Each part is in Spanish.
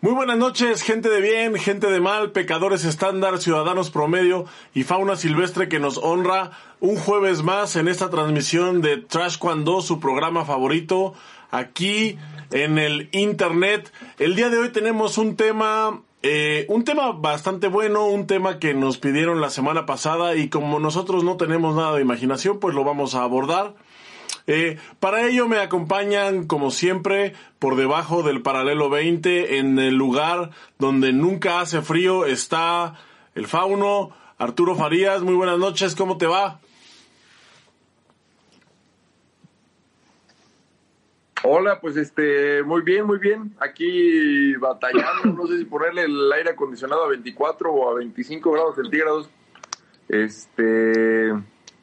Muy buenas noches, gente de bien, gente de mal, pecadores estándar, ciudadanos promedio y fauna silvestre que nos honra un jueves más en esta transmisión de Trash Cuando, su programa favorito, aquí en el internet. El día de hoy tenemos un tema, eh, un tema bastante bueno, un tema que nos pidieron la semana pasada y como nosotros no tenemos nada de imaginación, pues lo vamos a abordar. Eh, para ello me acompañan, como siempre, por debajo del paralelo 20, en el lugar donde nunca hace frío, está el fauno, Arturo Farías. Muy buenas noches, ¿cómo te va? Hola, pues este, muy bien, muy bien. Aquí batallando, no sé si ponerle el aire acondicionado a 24 o a 25 grados centígrados. Este,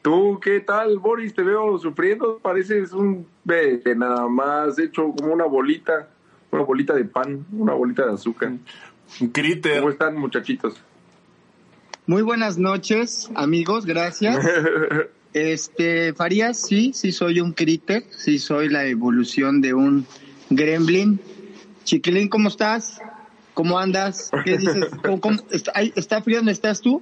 ¿Tú qué tal, Boris? Te veo sufriendo, pareces un bebé nada más hecho como una bolita, una bolita de pan, una bolita de azúcar. Un critter. ¿Cómo están, muchachitos? Muy buenas noches, amigos, gracias. Este, Farías, sí, sí soy un critter, sí soy la evolución de un gremlin. Chiquilín, ¿cómo estás? ¿Cómo andas? ¿Qué dices? ¿Cómo, cómo- está, ay, ¿Está frío donde estás tú?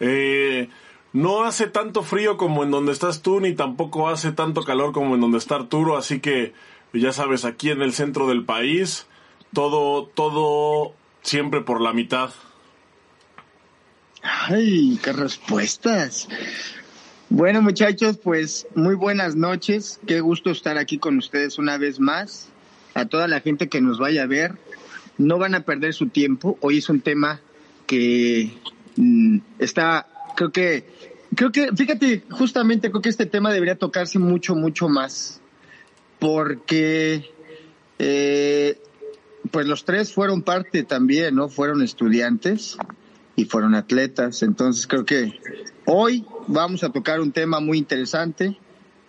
Eh, no hace tanto frío como en donde estás tú, ni tampoco hace tanto calor como en donde está Arturo, así que ya sabes, aquí en el centro del país, todo, todo siempre por la mitad. Ay, qué respuestas. Bueno, muchachos, pues muy buenas noches. Qué gusto estar aquí con ustedes una vez más. A toda la gente que nos vaya a ver, no van a perder su tiempo. Hoy es un tema que mm, está, creo que, creo que, fíjate, justamente creo que este tema debería tocarse mucho, mucho más. Porque, eh, pues los tres fueron parte también, ¿no? Fueron estudiantes y fueron atletas. Entonces creo que hoy vamos a tocar un tema muy interesante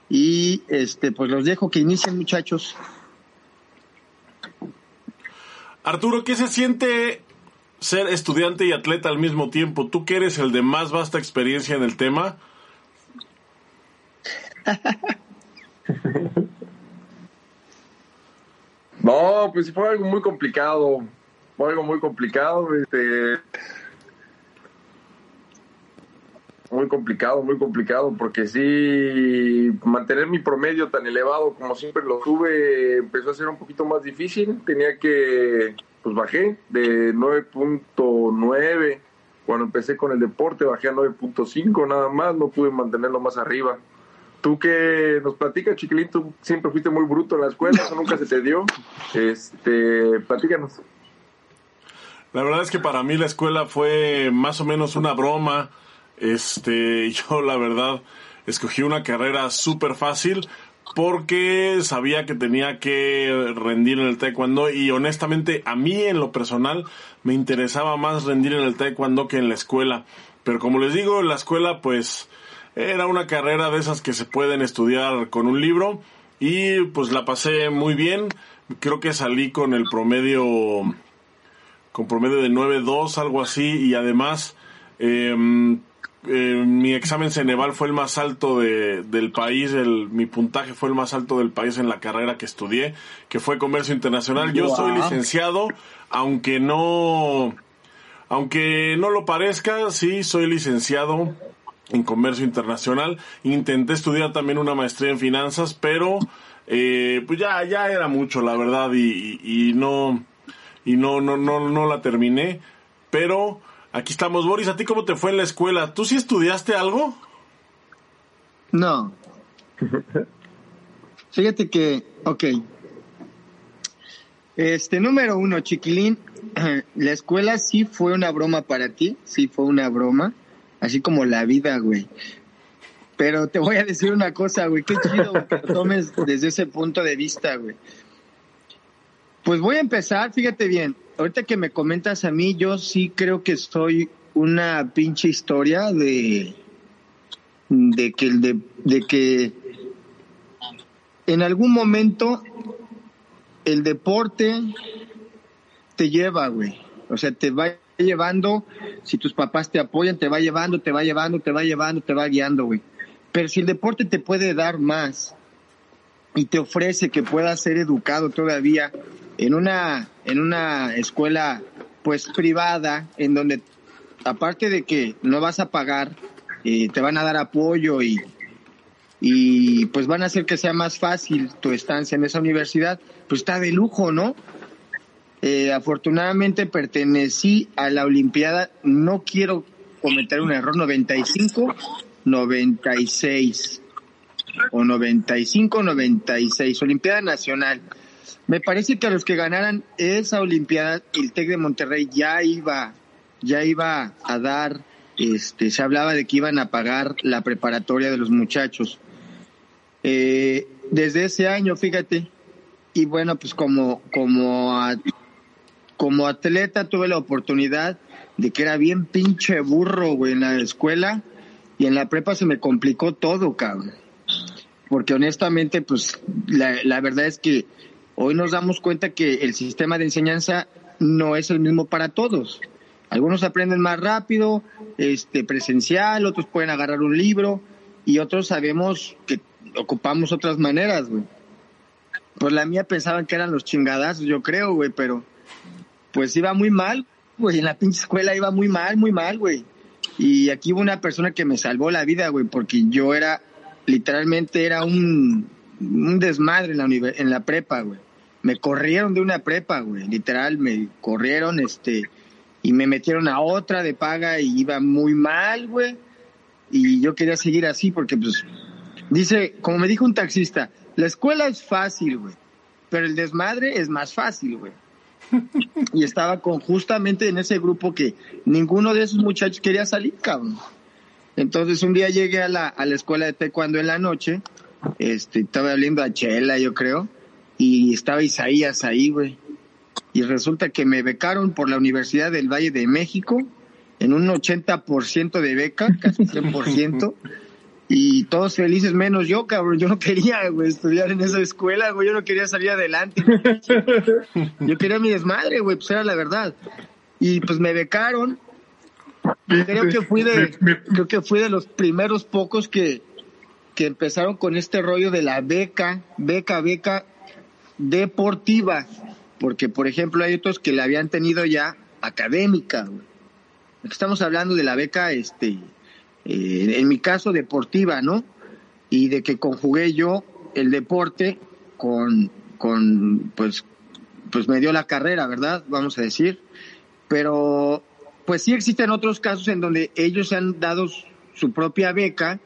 y este pues los dejo que inicien muchachos. Arturo, ¿qué se siente ser estudiante y atleta al mismo tiempo? Tú que eres el de más vasta experiencia en el tema. No, pues fue algo muy complicado, fue algo muy complicado, este, muy complicado, muy complicado, porque sí, mantener mi promedio tan elevado como siempre lo tuve empezó a ser un poquito más difícil, tenía que, pues bajé de 9.9, cuando empecé con el deporte bajé a 9.5 nada más, no pude mantenerlo más arriba. Tú que nos platicas, chiquilín, tú siempre fuiste muy bruto en la escuela, eso nunca se te dio. Este, platícanos. La verdad es que para mí la escuela fue más o menos una broma. Este, yo la verdad escogí una carrera súper fácil porque sabía que tenía que rendir en el taekwondo y honestamente a mí en lo personal me interesaba más rendir en el taekwondo que en la escuela. Pero como les digo, en la escuela pues era una carrera de esas que se pueden estudiar con un libro y pues la pasé muy bien. Creo que salí con el promedio con promedio de 9.2, algo así, y además eh, eh, mi examen Ceneval fue el más alto de, del país, el, mi puntaje fue el más alto del país en la carrera que estudié, que fue Comercio Internacional. Yo soy licenciado, aunque no, aunque no lo parezca, sí, soy licenciado en Comercio Internacional. Intenté estudiar también una maestría en finanzas, pero eh, pues ya, ya era mucho, la verdad, y, y- y no, y no, no, no, no la terminé. Pero aquí estamos, Boris. ¿A ti cómo te fue en la escuela? ¿Tú sí estudiaste algo? No. Fíjate que, ok. Este, número uno, chiquilín, la escuela sí fue una broma para ti, sí fue una broma, así como la vida, güey. Pero te voy a decir una cosa, güey, qué chido güey, que lo tomes desde ese punto de vista, güey. Pues voy a empezar, fíjate bien, ahorita que me comentas a mí, yo sí creo que soy una pinche historia de, de que de, de que en algún momento el deporte te lleva, güey. O sea, te va llevando, si tus papás te apoyan, te va llevando, te va llevando, te va llevando, te va guiando, güey. Pero si el deporte te puede dar más y te ofrece que puedas ser educado todavía en una, en una escuela pues privada, en donde aparte de que no vas a pagar, eh, te van a dar apoyo y, y pues van a hacer que sea más fácil tu estancia en esa universidad, pues está de lujo, ¿no? Eh, afortunadamente pertenecí a la Olimpiada, no quiero cometer un error, 95, 96 o 95, 96, Olimpiada Nacional. Me parece que a los que ganaran esa Olimpiada, el TEC de Monterrey ya iba, ya iba a dar, este, se hablaba de que iban a pagar la preparatoria de los muchachos. Eh, desde ese año, fíjate, y bueno, pues como, como, como atleta tuve la oportunidad de que era bien pinche burro, güey, en la escuela y en la prepa se me complicó todo, cabrón. Porque honestamente, pues la, la verdad es que hoy nos damos cuenta que el sistema de enseñanza no es el mismo para todos. Algunos aprenden más rápido, este presencial, otros pueden agarrar un libro y otros sabemos que ocupamos otras maneras, güey. Pues la mía pensaban que eran los chingadazos, yo creo, güey, pero pues iba muy mal, güey, en la pinche escuela iba muy mal, muy mal, güey. Y aquí hubo una persona que me salvó la vida, güey, porque yo era, literalmente era un, un desmadre en la, en la prepa, güey. Me corrieron de una prepa, güey, literal, me corrieron, este, y me metieron a otra de paga y iba muy mal, güey. Y yo quería seguir así porque, pues, dice, como me dijo un taxista, la escuela es fácil, güey, pero el desmadre es más fácil, güey. y estaba con justamente en ese grupo que ninguno de esos muchachos quería salir, cabrón. Entonces un día llegué a la, a la escuela de taekwondo en la noche, este, estaba hablando a Chela, yo creo, y estaba Isaías ahí, güey. Y resulta que me becaron por la Universidad del Valle de México en un 80% de beca, casi 100%. y todos felices menos yo, cabrón. Yo no quería, güey, estudiar en esa escuela, güey. Yo no quería salir adelante. Yo quería mi desmadre, güey, pues era la verdad. Y pues me becaron. Creo que fui de, creo que fui de los primeros pocos que, que empezaron con este rollo de la beca, beca, beca deportiva. Porque, por ejemplo, hay otros que la habían tenido ya académica. Estamos hablando de la beca, este, eh, en mi caso deportiva, ¿no? Y de que conjugué yo el deporte con, con, pues, pues me dio la carrera, ¿verdad? Vamos a decir. Pero, pues sí existen otros casos en donde ellos se han dado su propia beca,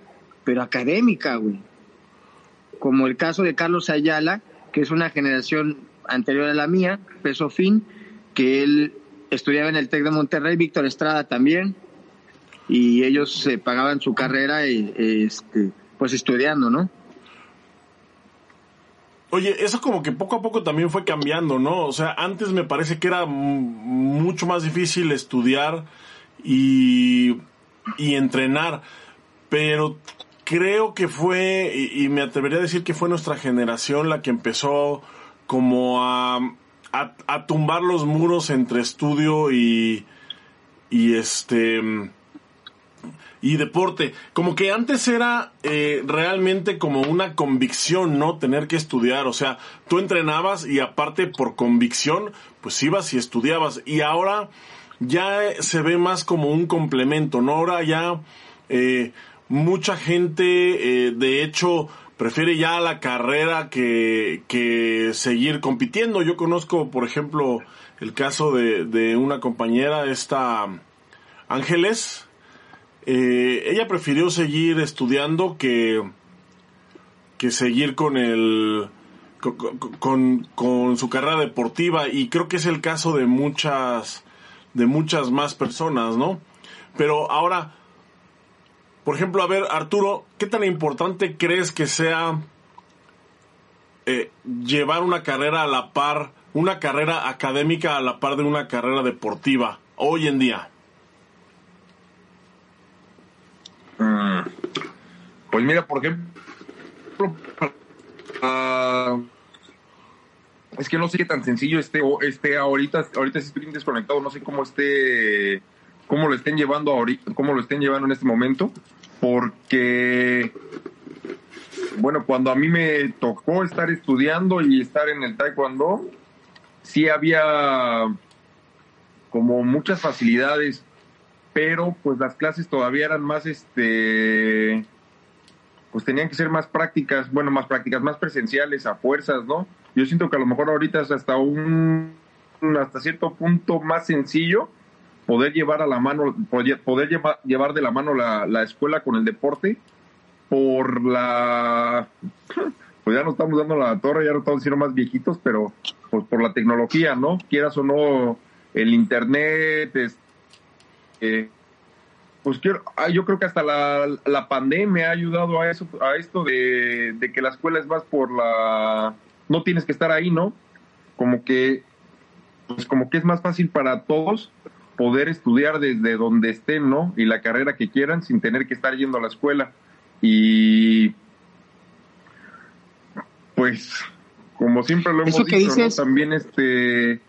pero académica, güey. Como el caso de Carlos Ayala, que es una generación anterior a la mía, peso fin, que él estudiaba en el TEC de Monterrey, Víctor Estrada también, y ellos se pagaban su carrera y, este, pues estudiando, ¿no? Oye, eso como que poco a poco también fue cambiando, ¿no? O sea, antes me parece que era mucho más difícil estudiar y, y entrenar, pero creo que fue, y, me atrevería a decir que fue nuestra generación la que empezó como a, a, a tumbar los muros entre estudio y, y este y deporte. Como que antes era eh, realmente como una convicción, ¿no? Tener que estudiar. O sea, tú entrenabas y aparte por convicción, pues ibas y estudiabas. Y ahora ya se ve más como un complemento, ¿no? Ahora ya eh, mucha gente, eh, de hecho, prefiere ya la carrera que, que seguir compitiendo. Yo conozco, por ejemplo, el caso de, de una compañera, esta Ángeles, eh, ella prefirió seguir estudiando que, que seguir con el con, con, su carrera deportiva y creo que es el caso de muchas de muchas más personas, ¿no? Pero ahora, por ejemplo, a ver, Arturo, ¿qué tan importante crees que sea eh, llevar una carrera a la par, una carrera académica a la par de una carrera deportiva hoy en día? Mm. Pues mira, por ejemplo, uh, es que no sé qué tan sencillo esté, esté ahorita, ahorita estoy desconectado, no sé cómo esté, cómo lo estén llevando ahorita, cómo lo estén llevando en este momento, porque bueno, cuando a mí me tocó estar estudiando y estar en el taekwondo, sí había como muchas facilidades, pero pues las clases todavía eran más, este, pues tenían que ser más prácticas, bueno, más prácticas, más presenciales a fuerzas, ¿no? Yo siento que a lo mejor ahorita es hasta un, hasta cierto punto más sencillo poder llevar a la mano, poder llevar, llevar de la mano la, la escuela con el deporte por la pues ya no estamos dando la torre, ya no estamos siendo más viejitos, pero pues por la tecnología, ¿no? Quieras o no, el internet, es, eh, pues quiero, ah, yo creo que hasta la, la, pandemia ha ayudado a eso, a esto de, de, que la escuela es más por la, no tienes que estar ahí, ¿no? Como que, pues como que es más fácil para todos poder estudiar desde donde estén, ¿no? Y la carrera que quieran sin tener que estar yendo a la escuela. Y pues, como siempre lo hemos dicho, también este...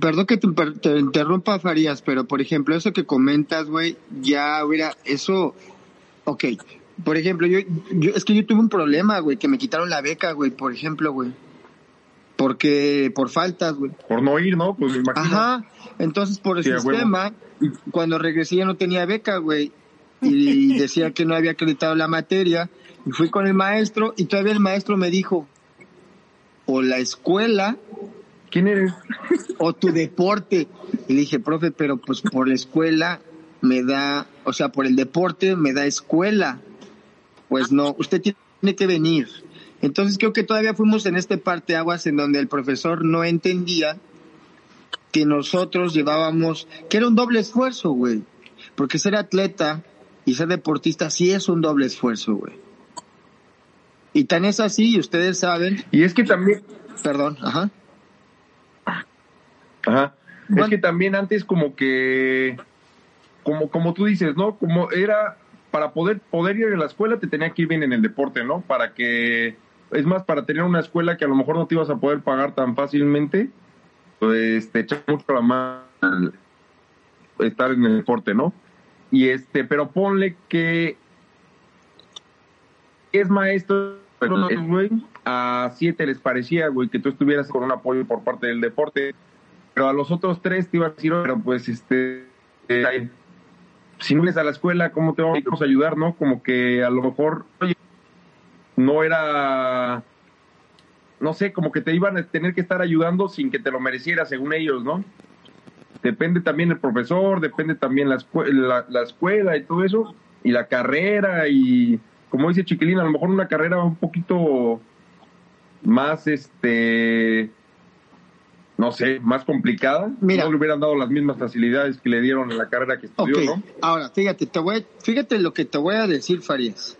Perdón que te, interrumpa, Farías, pero por ejemplo, eso que comentas, güey, ya hubiera, eso, ok, por ejemplo, yo, yo, es que yo tuve un problema, güey, que me quitaron la beca, güey, por ejemplo, güey. Porque, por faltas, güey. Por no ir, ¿no? Pues me imagino. Ajá, entonces por el sistema, cuando regresé ya no tenía beca, güey. Y decía que no había acreditado la materia y fui con el maestro y todavía el maestro me dijo, o la escuela. ¿Quién eres? O tu deporte. Y le dije, profe, pero pues por la escuela me da, o sea, por el deporte me da escuela. Pues no, usted tiene que venir. Entonces creo que todavía fuimos en este parte aguas en donde el profesor no entendía que nosotros llevábamos, que era un doble esfuerzo, güey. Porque ser atleta y ser deportista sí es un doble esfuerzo, güey. Y tan es así, y ustedes saben. Y es que también. Perdón, ajá. Ajá. Es que también antes como que, como, como tú dices, ¿no? Como era, para poder, poder ir a la escuela te tenía que ir bien en el deporte, ¿no? Para que, es más, para tener una escuela que a lo mejor no te ibas a poder pagar tan fácilmente, pues te echa mucho la mano estar en el deporte, ¿no? Y este, pero ponle que es maestro, güey, a siete les parecía, güey, que tú estuvieras con un apoyo por parte del deporte, pero a los otros tres te iba a decir, pero pues, este, eh, si no vienes a la escuela, ¿cómo te vamos a ayudar, no? Como que a lo mejor, oye, no era, no sé, como que te iban a tener que estar ayudando sin que te lo mereciera, según ellos, ¿no? Depende también el profesor, depende también la, escuela, la escuela y todo eso, y la carrera y como dice Chiquilín, a lo mejor una carrera un poquito más, este, no sé, más complicada. Mira, no le hubieran dado las mismas facilidades que le dieron en la carrera que estudió, ¿no? Ahora, fíjate, te voy, fíjate lo que te voy a decir, Farías.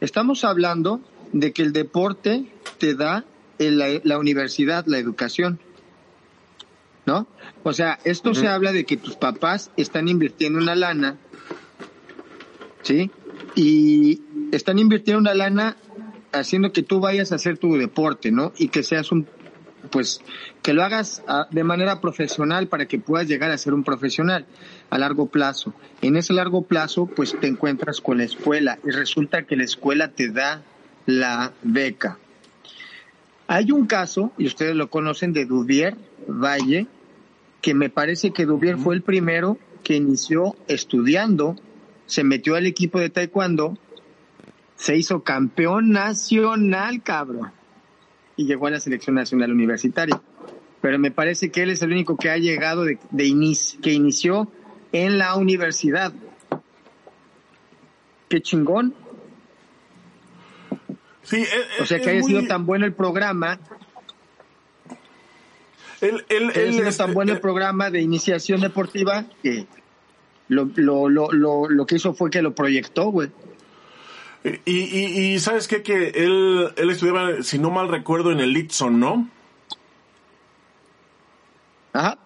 Estamos hablando de que el deporte te da en la, universidad, la educación. ¿No? O sea, esto se habla de que tus papás están invirtiendo una lana, ¿sí? Y están invirtiendo una lana haciendo que tú vayas a hacer tu deporte, ¿no? Y que seas un, pues, que lo hagas ah, de manera profesional para que puedas llegar a ser un profesional a largo plazo. En ese largo plazo, pues te encuentras con la escuela y resulta que la escuela te da la beca. Hay un caso, y ustedes lo conocen, de Duvier Valle, que me parece que Duvier fue el primero que inició estudiando, se metió al equipo de taekwondo se hizo campeón nacional, cabrón. Y llegó a la selección nacional universitaria. Pero me parece que él es el único que ha llegado de, que inició en la universidad. Qué chingón. Sí, o sea que haya sido tan bueno el programa. Él, él sido tan bueno el eh, programa de iniciación deportiva que lo, lo, lo, lo que hizo fue que lo proyectó, güey. Y, y, sabes qué, que él, él estudiaba, si no mal recuerdo, en el Litson, ¿no? Ajá.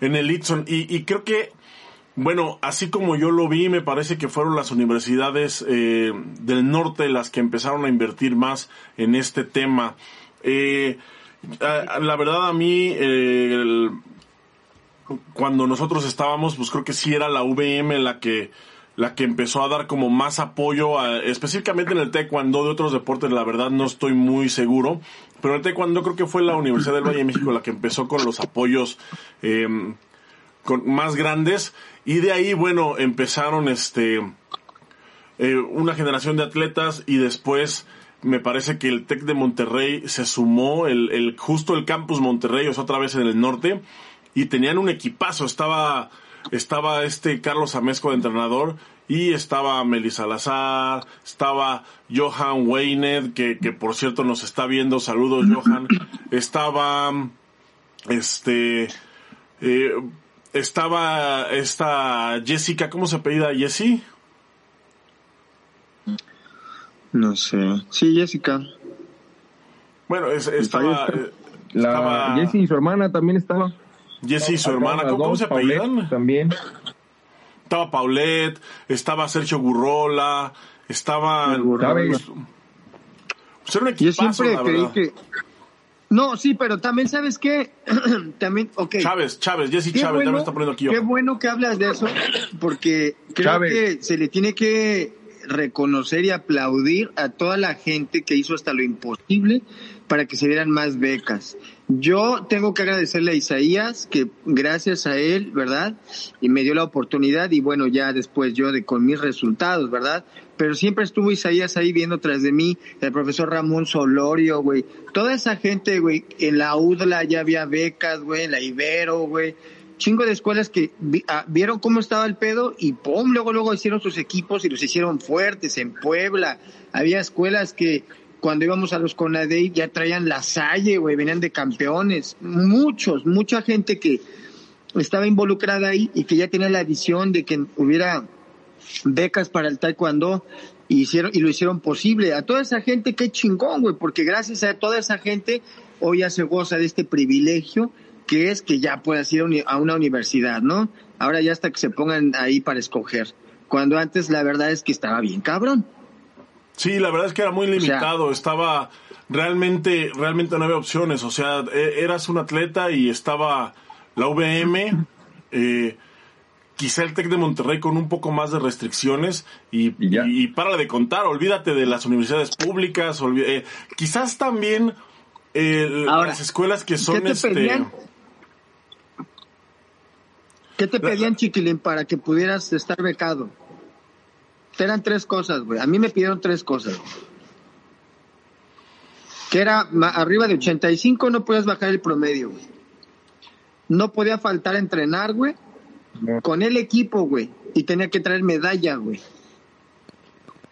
En el Litson. Y, y creo que, bueno, así como yo lo vi, me parece que fueron las universidades eh, del norte las que empezaron a invertir más en este tema. Eh, la verdad a mí, eh, cuando nosotros estábamos, pues creo que sí era la VM la que la que empezó a dar como más apoyo, específicamente en el taekwondo de otros deportes, la verdad no estoy muy seguro, pero el taekwondo creo que fue la Universidad del Valle de México la que empezó con los apoyos eh, con, más grandes y de ahí, bueno, empezaron este eh, una generación de atletas y después me parece que el TEC de Monterrey se sumó, el, el, justo el campus Monterrey, es otra vez en el norte, y tenían un equipazo, estaba, estaba este Carlos Amesco de entrenador, y estaba Melissa Salazar, estaba Johan Weinet, que, que por cierto nos está viendo, saludos Johan, estaba, este, eh, estaba esta Jessica, ¿cómo se apellida Jessie? No sé. Sí, Jessica. Bueno, es, estaba, eh, la estaba... Jessie y su hermana también estaba. Jessie y su hermana, ¿cómo, ¿cómo se apellidan? También. Estaba Paulette, estaba Sergio Gurrola, estaba... ¿Sabes? Pues era un equipazo, Yo siempre creí que... No, sí, pero también, ¿sabes qué? también, ok. Chávez, Chávez, Jesse Chávez, bueno, ya me está poniendo aquí. Qué bueno que hablas de eso, porque creo Chávez. que se le tiene que reconocer y aplaudir a toda la gente que hizo hasta lo imposible para que se dieran más becas. Yo tengo que agradecerle a Isaías que gracias a él, ¿verdad? Y me dio la oportunidad y bueno, ya después yo de con mis resultados, ¿verdad? Pero siempre estuvo Isaías ahí viendo tras de mí, el profesor Ramón Solorio, güey. Toda esa gente, güey, en la UDLA ya había becas, güey, en la Ibero, güey chingo de escuelas que ah, vieron cómo estaba el pedo y pum, luego luego hicieron sus equipos y los hicieron fuertes en Puebla. Había escuelas que cuando íbamos a los Conadey ya traían la Salle, güey, venían de campeones. Muchos, mucha gente que estaba involucrada ahí y que ya tenía la visión de que hubiera becas para el taekwondo y hicieron y lo hicieron posible. A toda esa gente qué chingón, güey, porque gracias a toda esa gente hoy ya se goza de este privilegio que es que ya puedas ir a una universidad, ¿no? Ahora ya hasta que se pongan ahí para escoger. Cuando antes la verdad es que estaba bien cabrón. Sí, la verdad es que era muy limitado, o sea, estaba realmente, realmente no había opciones, o sea, e, eras un atleta y estaba la VM, eh, quizá el TEC de Monterrey con un poco más de restricciones y, y, y para de contar, olvídate de las universidades públicas, eh, quizás también eh, Ahora, las escuelas que son ¿qué te este... Pedían? ¿Qué te pedían, Chiquilín, para que pudieras estar becado? Eran tres cosas, güey. A mí me pidieron tres cosas. Que era arriba de 85 no podías bajar el promedio, güey. No podía faltar a entrenar, güey. Con el equipo, güey. Y tenía que traer medalla, güey.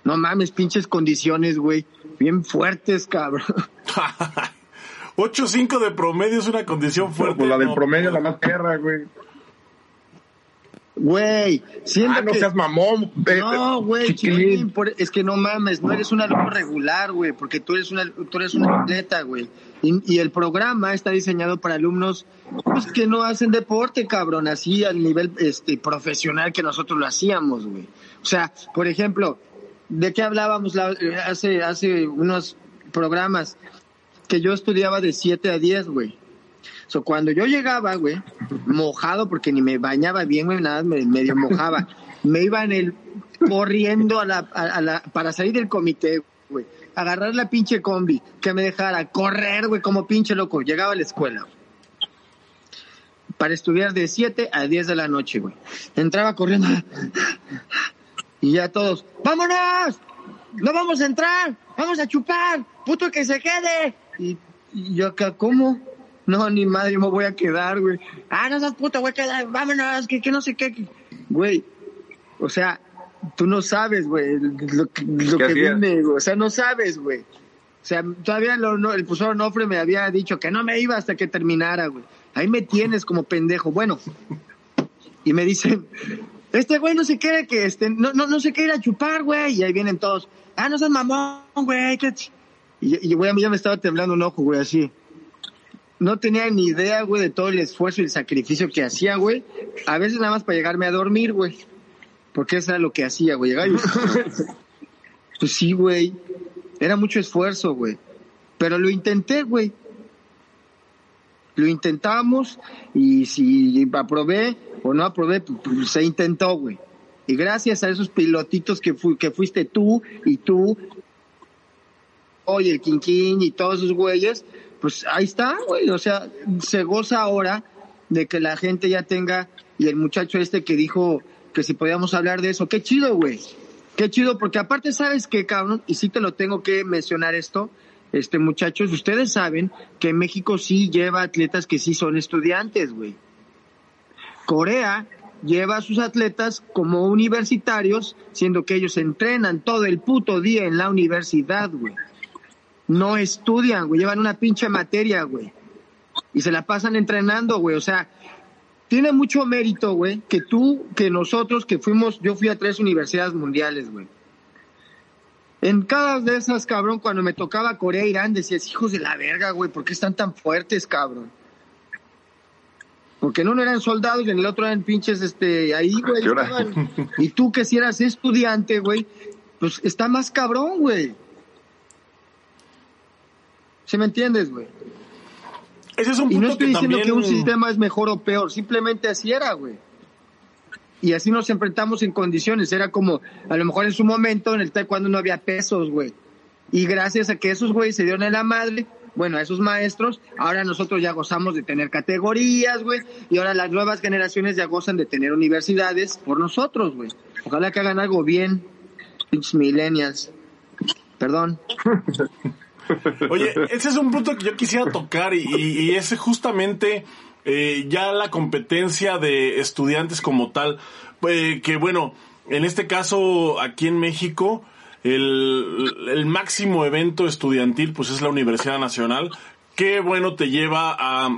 No mames, pinches condiciones, güey. Bien fuertes, cabrón. 8-5 de promedio es una condición fuerte. Pues la del promedio la más perra, güey. Güey, siento ah, no que... seas mamón. No, güey, es que no mames, no eres un alumno regular, güey, porque tú eres una, tú eres una atleta, güey. Y, y, el programa está diseñado para alumnos pues, que no hacen deporte, cabrón, así al nivel este profesional que nosotros lo hacíamos, güey. O sea, por ejemplo, ¿de qué hablábamos la, hace, hace unos programas? Que yo estudiaba de 7 a 10, güey. So, cuando yo llegaba, güey, mojado, porque ni me bañaba bien, güey, nada, me, medio mojaba, me iba en el, corriendo a la, a, la, para salir del comité, güey, agarrar la pinche combi, que me dejara correr, güey, como pinche loco, llegaba a la escuela, para estudiar de 7 a 10 de la noche, güey. Entraba corriendo, y ya todos, ¡vámonos! ¡No vamos a entrar! ¡Vamos a chupar! ¡Puto que se quede! Y, y yo acá, ¿cómo? No, ni madre, yo me voy a quedar, güey. Ah, no seas puta, güey, quedar, vámonos, que, que no sé qué. Güey, o sea, tú no sabes, güey, lo, que, lo que viene, güey. O sea, no sabes, güey. O sea, todavía lo, no, el profesor Nofre me había dicho que no me iba hasta que terminara, güey. Ahí me tienes como pendejo. Bueno, y me dicen, este güey no se quiere que, este, no, no, no se quiere ir a chupar, güey. Y ahí vienen todos, ah, no seas mamón, güey. Y, y, güey, a mí ya me estaba temblando un ojo, güey, así no tenía ni idea, güey, de todo el esfuerzo y el sacrificio que hacía, güey. A veces nada más para llegarme a dormir, güey. Porque eso era lo que hacía, güey. Llegar y... pues sí, güey. Era mucho esfuerzo, güey. Pero lo intenté, güey. Lo intentamos y si aprobé o no aprobé, pues, pues se intentó, güey. Y gracias a esos pilotitos que, fu que fuiste tú y tú y el Quinquín y todos esos güeyes, pues ahí está, güey. O sea, se goza ahora de que la gente ya tenga, y el muchacho este que dijo que si podíamos hablar de eso, qué chido, güey. Qué chido, porque aparte sabes que, cabrón, y sí te lo tengo que mencionar esto, este muchachos, ustedes saben que México sí lleva atletas que sí son estudiantes, güey. Corea lleva a sus atletas como universitarios, siendo que ellos entrenan todo el puto día en la universidad, güey. No estudian, güey, llevan una pinche materia, güey. Y se la pasan entrenando, güey. O sea, tiene mucho mérito, güey, que tú, que nosotros, que fuimos, yo fui a tres universidades mundiales, güey. En cada de esas, cabrón, cuando me tocaba Corea, Irán, decías, hijos de la verga, güey, ¿por qué están tan fuertes, cabrón? Porque en uno eran soldados y en el otro eran pinches, este, ahí, güey. Y tú que si eras estudiante, güey, pues está más cabrón, güey. ¿Sí me entiendes, güey? Ese es un Y punto no estoy que diciendo también... que un sistema es mejor o peor, simplemente así era, güey. Y así nos enfrentamos en condiciones. Era como, a lo mejor en su momento, en el taekwondo no había pesos, güey. Y gracias a que esos güeyes se dieron en la madre, bueno, a esos maestros, ahora nosotros ya gozamos de tener categorías, güey. Y ahora las nuevas generaciones ya gozan de tener universidades por nosotros, güey. Ojalá que hagan algo bien, pinches millennials. Perdón. Oye, ese es un punto que yo quisiera tocar y, y, es justamente eh, ya la competencia de estudiantes como tal. Eh, que bueno, en este caso aquí en México, el, el máximo evento estudiantil pues es la Universidad Nacional. Que bueno, te lleva a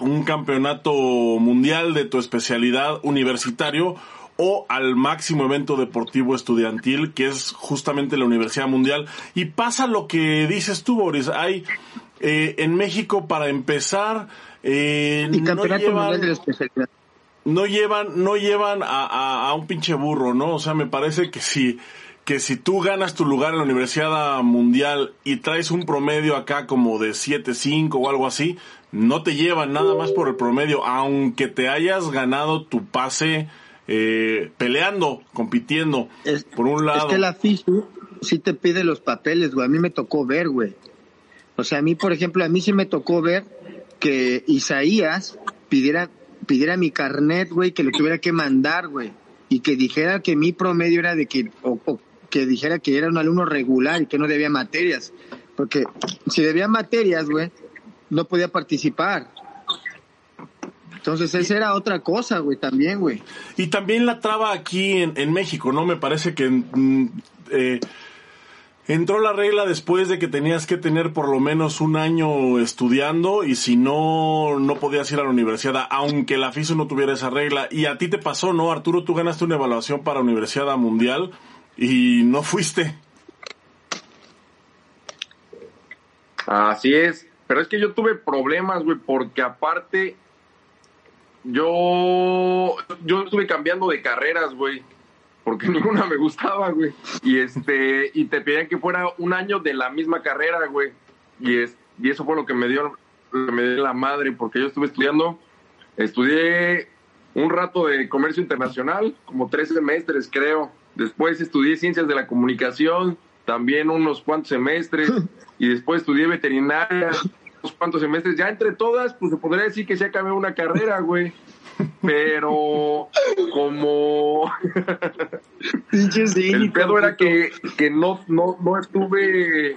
un campeonato mundial de tu especialidad universitario o al máximo evento deportivo estudiantil, que es justamente la Universidad Mundial. Y pasa lo que dices tú, Boris. Hay eh, en México, para empezar, eh, Y no campeonato llevan, mundial de la especialidad. no llevan, no llevan a, a- a un pinche burro, ¿no? O sea, me parece que si, que si tú ganas tu lugar en la Universidad Mundial y traes un promedio acá como de 7.5 o algo así, no te llevan nada más por el promedio, aunque te hayas ganado tu pase eh, peleando, compitiendo. Es- por un lado. Es que la FISU sí te pide los papeles, güey. A mí me tocó ver, güey. O sea, a mí, por ejemplo, a mí sí me tocó ver que Isaías pidiera, pidiera mi carnet, güey, que lo tuviera que mandar, güey. Y que dijera que mi promedio era de que, o, o que dijera que era un alumno regular y que no debía materias. Porque si debía materias, güey, no podía participar. Entonces, esa era otra cosa, güey, también, güey. Y también la traba aquí en, en México, ¿no? Me parece que mm, eh, entró la regla después de que tenías que tener por lo menos un año estudiando y si no, no podías ir a la universidad, aunque la FISU no tuviera esa regla. Y a ti te pasó, ¿no? Arturo, tú ganaste una evaluación para Universidad Mundial y no fuiste. Así es. Pero es que yo tuve problemas, güey, porque aparte yo yo estuve cambiando de carreras, güey, porque ninguna me gustaba, güey. Y este y te pedían que fuera un año de la misma carrera, güey. Y es y eso fue lo que me dio lo que me dio la madre porque yo estuve estudiando estudié un rato de comercio internacional, como tres semestres, creo. Después estudié ciencias de la comunicación, también unos cuantos semestres. Y después estudié veterinaria, unos cuantos semestres. Ya entre todas, pues se podría decir que se acabé una carrera, güey. Pero como el pedo era que, que no, no, no estuve,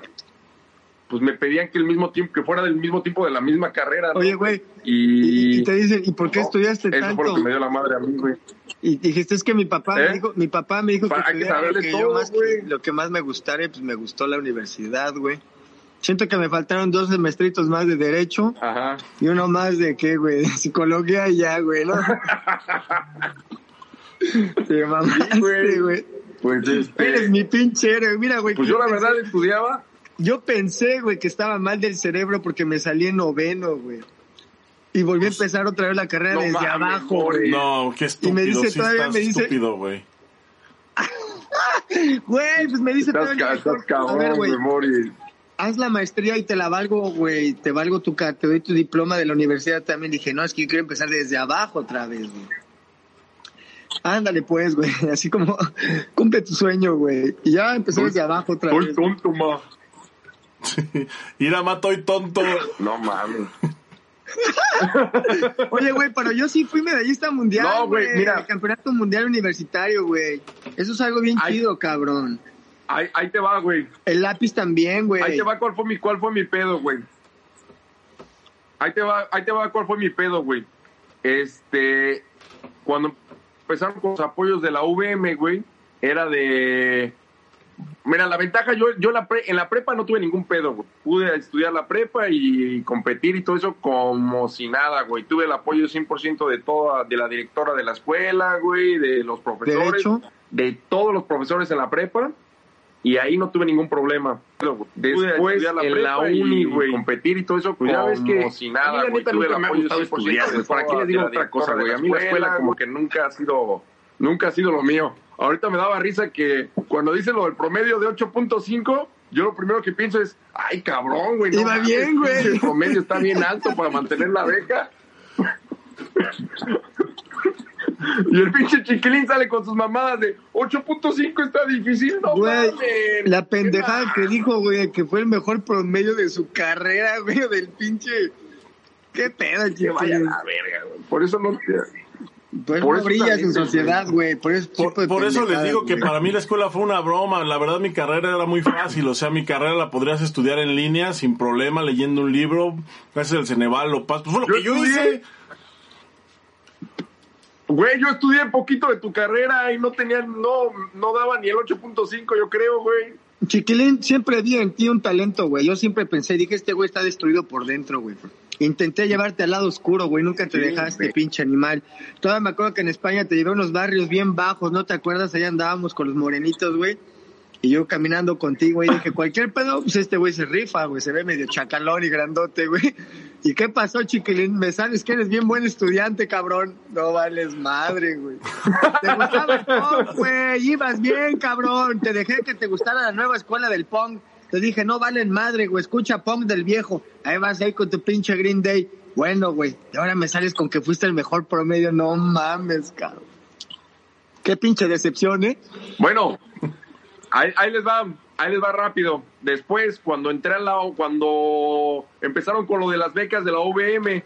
pues me pedían que el mismo tiempo, que fuera del mismo tiempo de la misma carrera. ¿no? Oye, güey, y, te dicen, ¿y por qué No, estudiaste Eso fue lo tanto? que me dio la madre a mí, güey. Y dijiste, es que mi papá ¿Eh? me dijo, mi papá me dijo que hay que saber lo que, todo, más, lo que más me gustara, pues me gustó la universidad, güey. Siento que me faltaron dos semestritos más de derecho Ajá. y uno más de qué, güey, de psicología y ya, güey, ¿no? Te mamaste, güey. güey. Pues este. Eres mi pinche héroe. Mira, güey. Pues yo la pensé- verdad estudiaba. Yo pensé, güey, que estaba mal del cerebro porque me salí en noveno, güey. Y volví a empezar otra vez la carrera No desde mames, abajo, güey. No, qué estúpido. me dice, sí todavía me dice- estúpido, güey. Güey, pues me dice Estás, ca- estás cabrón, güey. Haz la maestría y te la valgo, güey. Te valgo tu, te doy tu diploma de la universidad también. Dije, no, es que yo quiero empezar desde abajo otra vez, güey. Ándale, pues, güey. Así como, cumple tu sueño, güey. Y ya empecé desde abajo otra vez. tonto, ma. Ir a mato y tonto. No mames. Oye, güey, pero yo sí fui medallista mundial. No, güey, güey. mira. El campeonato mundial universitario, güey. Eso es algo bien Ay. chido, cabrón. Ahí, ahí te va, güey. El lápiz también, güey. Ahí te va cuál fue mi, cuál fue mi pedo, güey. Ahí te va, ahí te va cuál fue mi pedo, güey. Este, cuando empezaron con los apoyos de la VM, güey, era de... Mira, la ventaja, yo, yo la pre- en la prepa no tuve ningún pedo, güey. Pude estudiar la prepa y competir y todo eso como si nada, güey. Tuve el apoyo 100% de toda, de la directora de la escuela, güey, de los profesores de todos los profesores en la prepa y ahí no tuve ningún problema. Después la en la uni, güey, competir y todo eso, Pues ya ves que si nada, güey, tuve nunca el me ha apoyo gustado 100% estudiar. ¿Para qué les digo otra cosa, güey? A mí la escuela como que nunca ha sido, nunca ha sido lo mío. Ahorita me daba risa que cuando dice lo del promedio de 8.5, yo lo primero que pienso es, ay, cabrón, güey. Iba mames, bien, güey. El promedio está bien alto para mantener la beca. Y el pinche chiquilín sale con sus mamadas de 8.5 está difícil, no Güey, la pendejada que dijo, güey, que fue el mejor promedio de su carrera, güey, del pinche... ¿Qué pedo, Que vaya la verga, güey. Por eso no. Pues por no eso brillas también en sociedad, güey. Por eso, Por, por eso les digo que para mí la escuela fue una broma. La verdad mi carrera era muy fácil. O sea, mi carrera la podrías estudiar en línea sin problema, leyendo un libro. Gracias al Ceneval, lo paso. Pues fue lo Yo que yo estudié. hice. Güey, yo estudié poquito de tu carrera y no tenía, no, no daba ni el 8.5, yo creo, güey. Chiquilín, siempre vi en ti un talento, güey. Yo siempre pensé, dije, este güey está destruido por dentro, güey. Intenté llevarte al lado oscuro, güey. Nunca te Sí, dejaste, güey. pinche animal. Todavía me acuerdo que en España te llevé a unos barrios bien bajos, ¿no te acuerdas? Allá andábamos con los morenitos, güey. Y yo caminando contigo y dije, cualquier pedo, pues este güey se rifa, güey. Se ve medio chacalón y grandote, güey. ¿Y qué pasó, chiquilín? Me sabes que eres bien buen estudiante, cabrón. No vales madre, güey. Te gustaba el punk, güey. Ibas bien, cabrón. Te dejé que te gustara la nueva escuela del punk. Te dije, no valen madre, güey. Escucha punk del viejo. Ahí vas ahí con tu pinche Green Day. Bueno, güey. Y ahora me sales con que fuiste el mejor promedio. No mames, cabrón. Qué pinche decepción, ¿eh? Bueno, ahí, ahí les va, ahí les va rápido. Después, cuando entré al lado, cuando empezaron con lo de las becas de la UVM,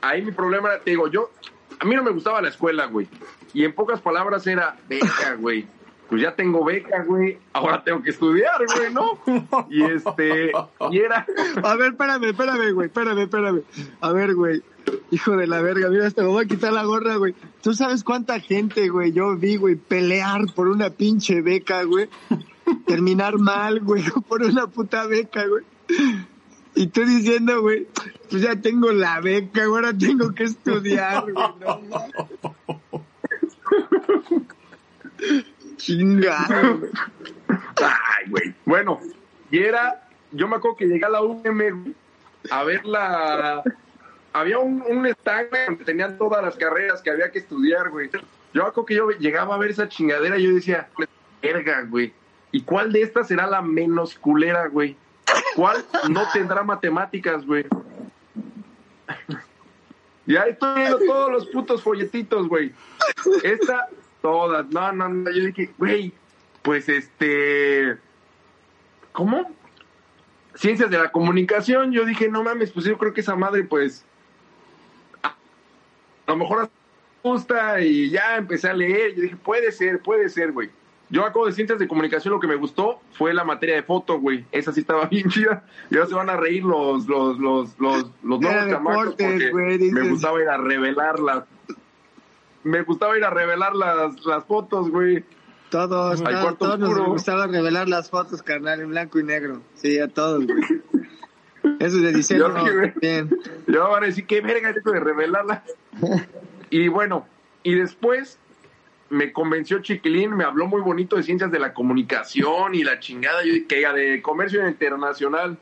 ahí mi problema era, te digo, yo, a mí no me gustaba la escuela, güey. Y en pocas palabras era beca, güey. Pues ya tengo beca, güey. Ahora tengo que estudiar, güey, ¿no? Y este, y era, A ver, espérame, espérame, güey. Espérame, espérame. A ver, güey. Hijo de la verga, mira, hasta me voy a quitar la gorra, güey. ¿Tú sabes cuánta gente, güey, yo vi, güey, pelear por una pinche beca, güey? Terminar mal, güey, por una puta beca, güey. Y tú diciendo, güey, pues ya tengo la beca, güey, ahora tengo que estudiar, güey. No, güey. Ay, güey. Bueno, y era, yo me acuerdo que llegué a la UM a ver la... Había un, un stand donde tenían todas las carreras que había que estudiar, güey. Yo acuerdo que yo llegaba a ver esa chingadera y yo decía, verga, güey. ¿Y cuál de estas será la menos culera, güey? ¿Cuál no tendrá matemáticas, güey? Y ahí estoy viendo todos los putos folletitos, güey. Esta, todas. No, no, no. Yo dije, güey, pues este. ¿Cómo? Ciencias de la comunicación. Yo dije, no mames, pues yo creo que esa madre, pues. A lo mejor me gusta y ya empecé a leer. Yo dije, puede ser, puede ser, güey. Yo acabo de ciencias de comunicación, lo que me gustó fue la materia de foto, güey. Esa sí estaba bien chida. Y ahora se van a reír los, los, los, los, los nuevos chamacos porque me gustaba ir a revelarlas. Me gustaba ir a revelar las, las fotos, güey. Todos, Al todos, todos nos gustaba revelar las fotos, carnal, en blanco y negro. Sí, a todos, güey. Eso es de diseño. Yo. Bien. Ya van a decir, qué verga es esto de revelarla. y bueno, y después me convenció Chiquilín, me habló muy bonito de ciencias de la comunicación y la chingada, yo que de comercio internacional.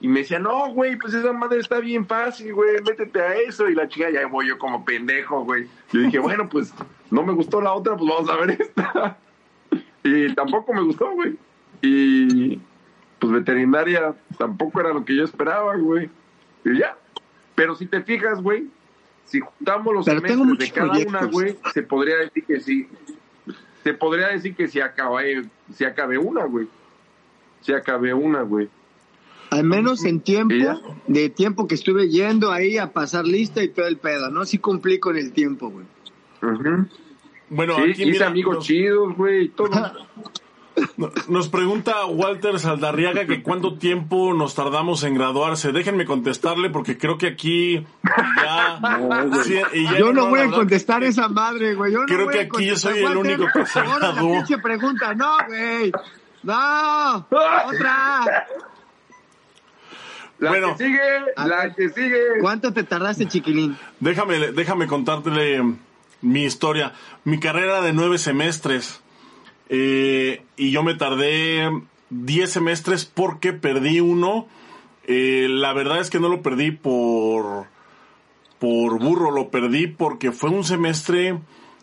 Y me decía, no, güey, pues esa madre está bien fácil, güey, métete a eso. Y la chica, ya voy yo como pendejo, güey. Yo dije, bueno, pues no me gustó la otra, pues vamos a ver esta. Y tampoco me gustó, güey. Y pues veterinaria tampoco era lo que yo esperaba, güey. Y ya. Pero si te fijas, güey, si juntamos los Pero semestres de cada una, güey, se podría decir que sí. Se podría decir que si acabé, si acabé una, güey. Si acabé una, güey. Al menos en ¿Y tiempo, de tiempo que estuve yendo ahí a pasar lista y todo el pedo, ¿no? Sí cumplí con el tiempo, güey. Bueno, Sí, aquí hice mira, amigos chidos, güey, y todo. nos pregunta Walter Saldarriaga que cuánto tiempo nos tardamos en graduarse. Déjenme contestarle porque creo que aquí ya... sí, y ya Yo no voy a contestar esa madre, güey. Yo no Creo voy que aquí yo soy el único que se graduó. pinche pregunta, no, güey. No, otra. La Bueno. que sigue, la que sigue. ¿Cuánto te tardaste, chiquilín? Déjame, déjame contártele mi historia. Mi carrera de nueve semestres. Eh, y yo me tardé diez semestres porque perdí uno. Eh, la verdad es que no lo perdí por, por burro, lo perdí porque fue un semestre...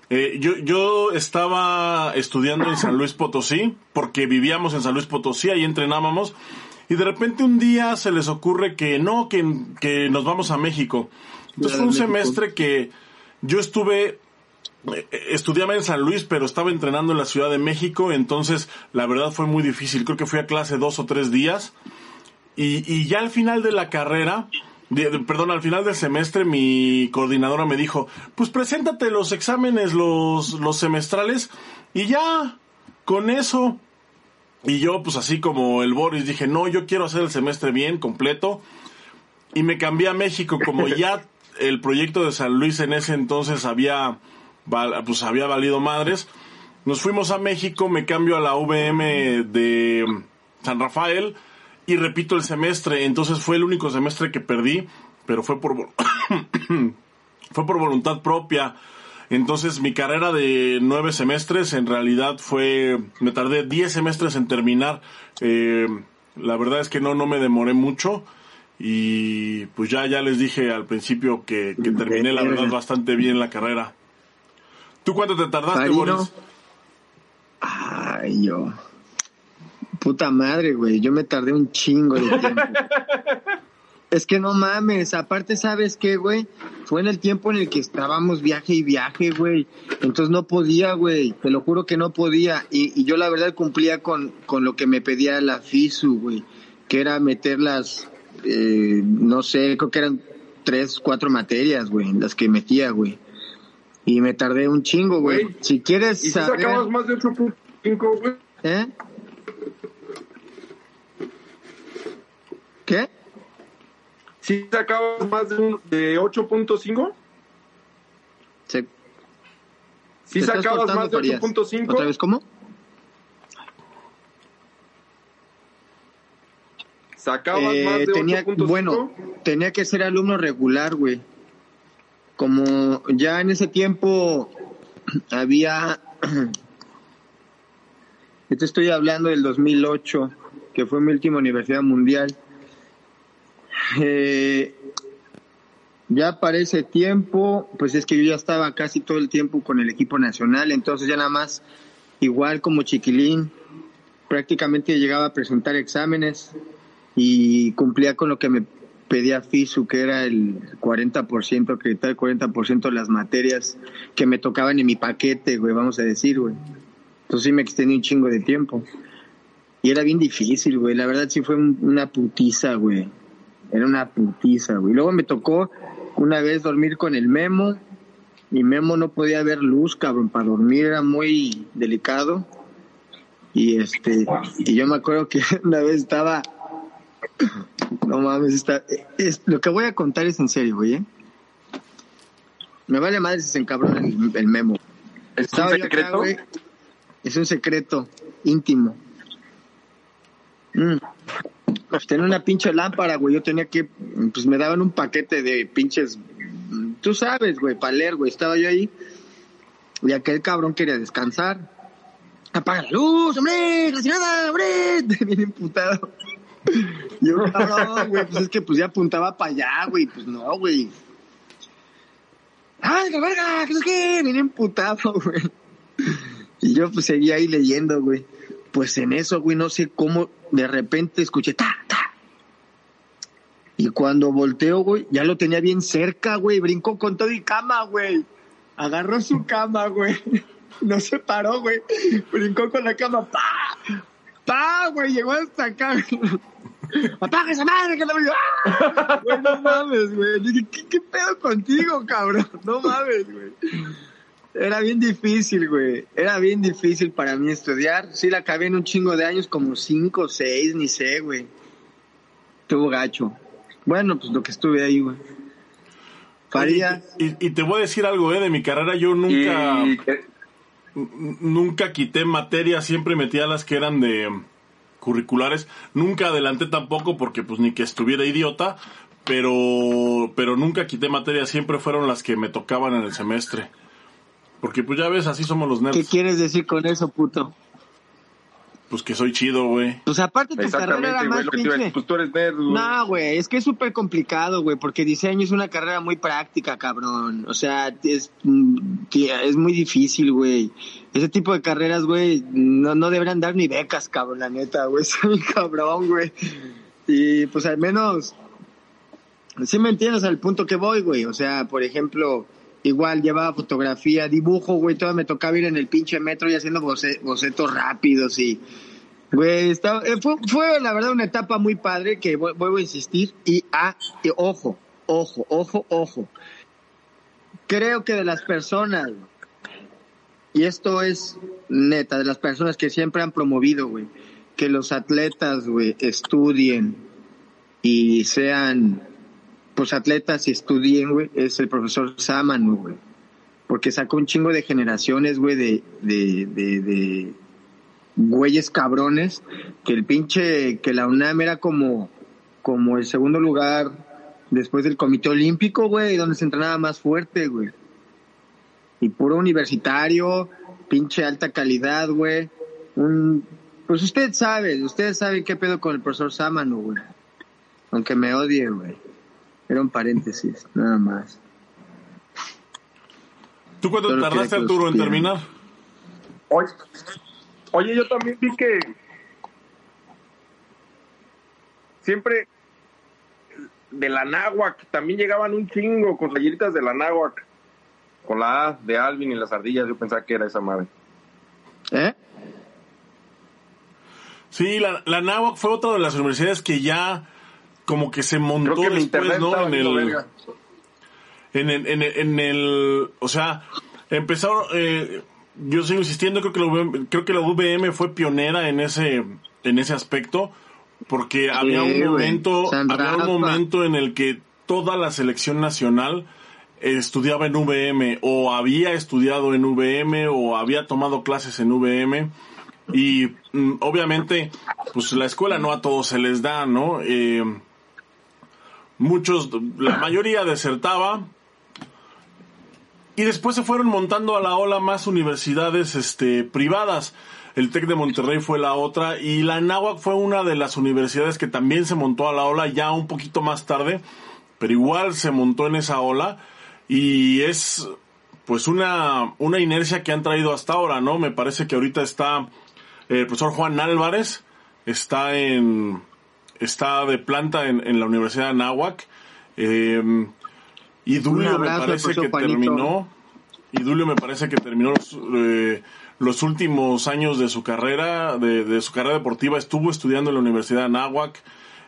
eh, yo, yo estaba estudiando en San Luis Potosí, porque vivíamos en San Luis Potosí, ahí entrenábamos, y de repente un día se les ocurre que no, que, que nos vamos a México. Entonces fue un semestre que yo estuve, estudiaba en San Luis, pero estaba entrenando en la Ciudad de México, entonces la verdad fue muy difícil. Creo que fui a clase dos o tres días. Y, y ya al final de la carrera, de- de- perdón, al final del semestre, mi coordinadora me dijo, pues preséntate los exámenes, los, los semestrales, y ya, con eso. Y yo, pues así como el Boris, dije, no, yo quiero hacer el semestre bien, completo. Y me cambié a México, como ya el proyecto de San Luis en ese entonces había, pues había valido madres. Nos fuimos a México, me cambio a la VM de San Rafael y repito el semestre. Entonces fue el único semestre que perdí, pero fue por, fue por voluntad propia. Entonces mi carrera de nueve semestres en realidad fue, me tardé diez semestres en terminar. Eh, la verdad es que no, no me demoré mucho y pues ya, ya les dije al principio que, que terminé la verdad bastante bien la carrera. ¿Tú cuánto te tardaste, Farino. Boris? Ay, yo. Puta madre, güey. Yo me tardé un chingo de tiempo. es que no mames. Aparte, ¿sabes qué, güey? Fue en el tiempo en el que estábamos viaje y viaje, güey. Entonces no podía, güey. Te lo juro que no podía. Y, y yo la verdad cumplía con, con lo que me pedía la FISU, güey. Que era meter las, eh, no sé, creo que eran tres, cuatro materias, güey. Las que metía, güey. Y me tardé un chingo, güey. Güey. Si quieres ¿Y si saber... sacabas más de 8.5, güey? ¿Eh? ¿Qué? ¿Sí sacabas más de, un- de 8.5? Se, ¿Sí te estás sacabas más de Farías. 8.5? ¿Otra vez cómo? ¿Sacabas Eh, más de tenía, 8.5? bueno, tenía que ser alumno regular, güey. Como ya en ese tiempo había, te estoy hablando del 2008, que fue mi última universidad mundial. Eh, ya para ese tiempo, pues es que yo ya estaba casi todo el tiempo con el equipo nacional, entonces ya nada más, igual como chiquilín, prácticamente llegaba a presentar exámenes y cumplía con lo que me pedía FISU, que era el 40%, que el 40% de las materias que me tocaban en mi paquete, güey, vamos a decir, güey. Entonces sí me extendí un chingo de tiempo. Y era bien difícil, güey. La verdad sí fue un- una putiza, güey. Era una putiza, güey. Luego me tocó una vez dormir con el Memo. Y Memo no podía ver luz, cabrón. Para dormir era muy delicado. Y este, y yo me acuerdo que una vez estaba. No mames, está. Es, lo que voy a contar es en serio, güey. ¿eh? Me vale madre si se encabrona el, el Memo. ¿Es un Estaba acá, secreto? güey. Es un secreto íntimo. Mm. Pues tenía una pinche lámpara, güey. Yo tenía que, pues me daban un paquete de pinches, tú sabes, güey, para leer, güey. Estaba yo ahí y aquel cabrón quería descansar. Apaga la luz, hombre, la nada, hombre. Bien emputado. Yo, cabrón, güey, pues es que pues ya apuntaba para allá, güey. Pues no, güey. ¡Ay, qué verga! ¿Qué es que? Bien emputado, güey. Y yo pues seguía ahí leyendo, güey. Pues en eso, güey, no sé cómo de repente escuché ta, ta. Y cuando volteo, güey, ya lo tenía bien cerca, güey. Brincó con todo y cama, güey. Agarró su cama, güey. No se paró, güey. Brincó con la cama. ¡Pa! ¡Pa, güey! Llegó hasta acá. ¡Apaga esa madre que la ¡Ah! Güey, no mames, güey. Dije, ¿qué, ¿qué pedo contigo, cabrón? No mames, güey. Era bien difícil, güey. Era bien difícil para mí estudiar. Sí, la acabé en un chingo de años, como cinco, seis, ni sé, güey. Estuvo gacho. Bueno, pues lo que estuve ahí, güey. Faría. Y, y, te voy a decir algo, eh, de mi carrera yo nunca... Y- nunca quité materias, siempre metía las que eran de mm, curriculares. Nunca adelanté tampoco porque pues ni que estuviera idiota, pero pero nunca quité materias, siempre fueron las que me tocaban en el semestre. Porque pues ya ves, así somos los ¿Qué nerds. quieres decir con eso, puto? Pues que soy chido, güey. Pues aparte tu carrera era más güey. Pinche. Pues tú eres nerd, güey. No, güey, es que es súper complicado, güey, porque diseño es una carrera muy práctica, cabrón. O sea, es, mm, es muy difícil, güey. Ese tipo de carreras, güey, no, no deberían dar ni becas, cabrón, la neta, güey. Está bien cabrón, güey. Y pues al menos, sí me entiendes al punto que voy, güey. O sea, por ejemplo, igual llevaba fotografía, dibujo, güey, todo me tocaba ir en el pinche metro y haciendo boce- bocetos rápidos y... Güey, estaba- eh, fue, fue la verdad una etapa muy padre que vu- vuelvo a insistir y, ah, y ojo, ojo, ojo, ojo. Creo que de las personas, y esto es neta, de las personas que siempre han promovido, güey, que los atletas, güey, estudien y sean, pues atletas y estudien, güey, es el profesor Sámano, güey. Porque sacó un chingo de generaciones, güey, de, de, de, de güeyes cabrones, que el pinche, que la UNAM era como, como el segundo lugar después del Comité Olímpico, güey, donde se entrenaba más fuerte, güey. Y puro universitario, pinche alta calidad, güey. Un, pues usted sabe, usted sabe qué pedo con el profesor Sámano, güey. Aunque me odie, güey. Era un paréntesis, nada más. ¿Tú cuánto Solo tardaste, Arturo, en terminar? Oye, oye, yo también vi que siempre de la náhuac también llegaban un chingo con tallitas de la náhuac. Con la A de Alvin y las ardillas, yo pensaba que era esa madre. ¿Eh? Sí, la, la Náhuac fue otra de las universidades que ya como que se montó que después, ¿no? En el, en el, en el, en el- o sea, empezaron, eh, yo sigo insistiendo, creo que, la creo que la UVM fue pionera en ese, en ese aspecto, porque había un momento, había un momento en el que toda la selección nacional estudiaba en UVM, o había estudiado en UVM, o había tomado clases en UVM, y mm, obviamente, pues la escuela no a todos se les da, ¿no? Eh, muchos, la mayoría desertaba. Y después se fueron montando a la ola más universidades este, privadas. El TEC de Monterrey fue la otra y la Náhuac fue una de las universidades que también se montó a la ola ya un poquito más tarde, pero igual se montó en esa ola y es pues una, una inercia que han traído hasta ahora, ¿no? Me parece que ahorita está eh, el profesor Juan Álvarez, está en, está de planta en, en la Universidad de Anáhuac. Eh, y Dulio me parece que Juanito. terminó. Y Dulio me parece que terminó los, eh, los últimos años de su carrera, de, de su carrera deportiva. Estuvo estudiando en la Universidad de Anáhuac.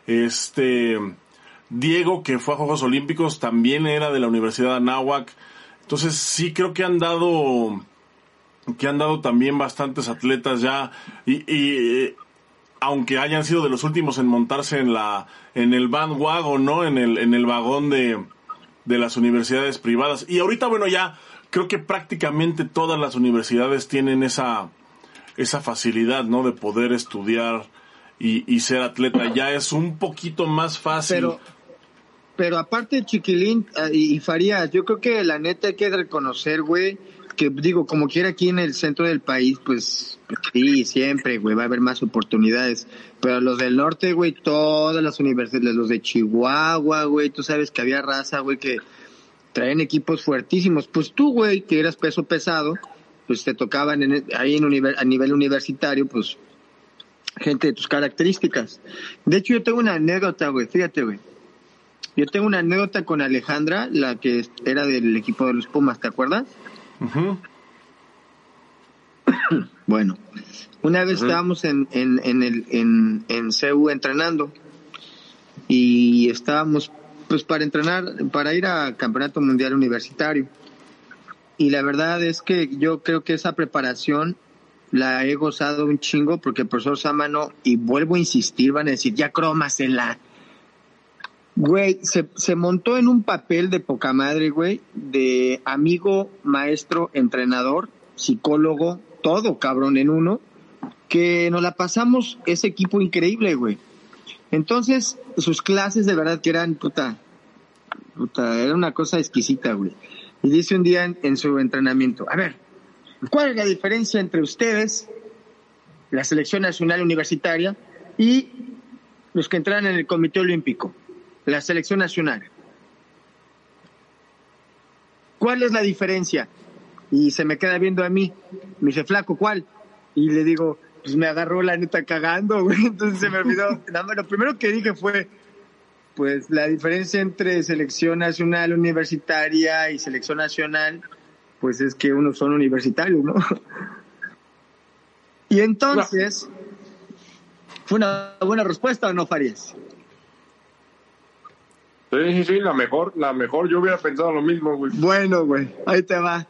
Este, Diego, que fue a Juegos Olímpicos, también era de la Universidad de Anáhuac. Entonces sí creo que han dado, que han dado también bastantes atletas ya. Y, y eh, aunque hayan sido de los últimos en montarse en la, en el bandwagon, ¿no? En el, en el vagón de, de las universidades privadas. Y ahorita, bueno, ya creo que prácticamente todas las universidades tienen esa, esa facilidad, ¿no? De poder estudiar y, y ser atleta. Ya es un poquito más fácil. Pero, pero aparte, Chiquilín y, y Farías, yo creo que la neta hay que reconocer, güey, que digo, como quiera aquí en el centro del país, pues sí, siempre, güey, va a haber más oportunidades. Pero los del norte, güey, todas las universidades, los de Chihuahua, güey, tú sabes que había raza, güey, que traen equipos fuertísimos. Pues tú, güey, que eras peso pesado, pues te tocaban en, ahí en a nivel universitario, pues gente de tus características. De hecho, yo tengo una anécdota, güey, fíjate, güey. Yo tengo una anécdota con Alejandra, la que era del equipo de los Pumas, ¿te acuerdas? Ujú. Bueno, una vez estábamos en, en, en, el, en, en CEU entrenando y estábamos pues para entrenar, para ir a campeonato mundial universitario. Y la verdad es que yo creo que esa preparación la he gozado un chingo porque el profesor Samano, y vuelvo a insistir, van a decir, ya crómasela. Güey, se, se montó en un papel de poca madre, güey, de amigo, maestro, entrenador, psicólogo, todo cabrón en uno, que nos la pasamos ese equipo increíble, güey. Entonces, sus clases de verdad que eran, puta, puta, era una cosa exquisita, güey. Y dice un día en, su entrenamiento, a ver, ¿cuál es la diferencia entre ustedes, la selección nacional universitaria, y los que entran en el Comité Olímpico, la selección nacional? ¿Cuál es la diferencia? Y se me queda viendo a mí, me dice, flaco, ¿cuál? Y le digo, pues me agarró la neta cagando, güey. Entonces se me olvidó. Nada más, lo primero que dije fue, pues la diferencia entre selección nacional universitaria y selección nacional, pues es que unos son universitarios, ¿no? Y entonces, ¿fue una buena respuesta o no, Farías? Sí, sí, sí, la mejor, la mejor. Yo hubiera pensado lo mismo, güey. Bueno, güey, ahí te va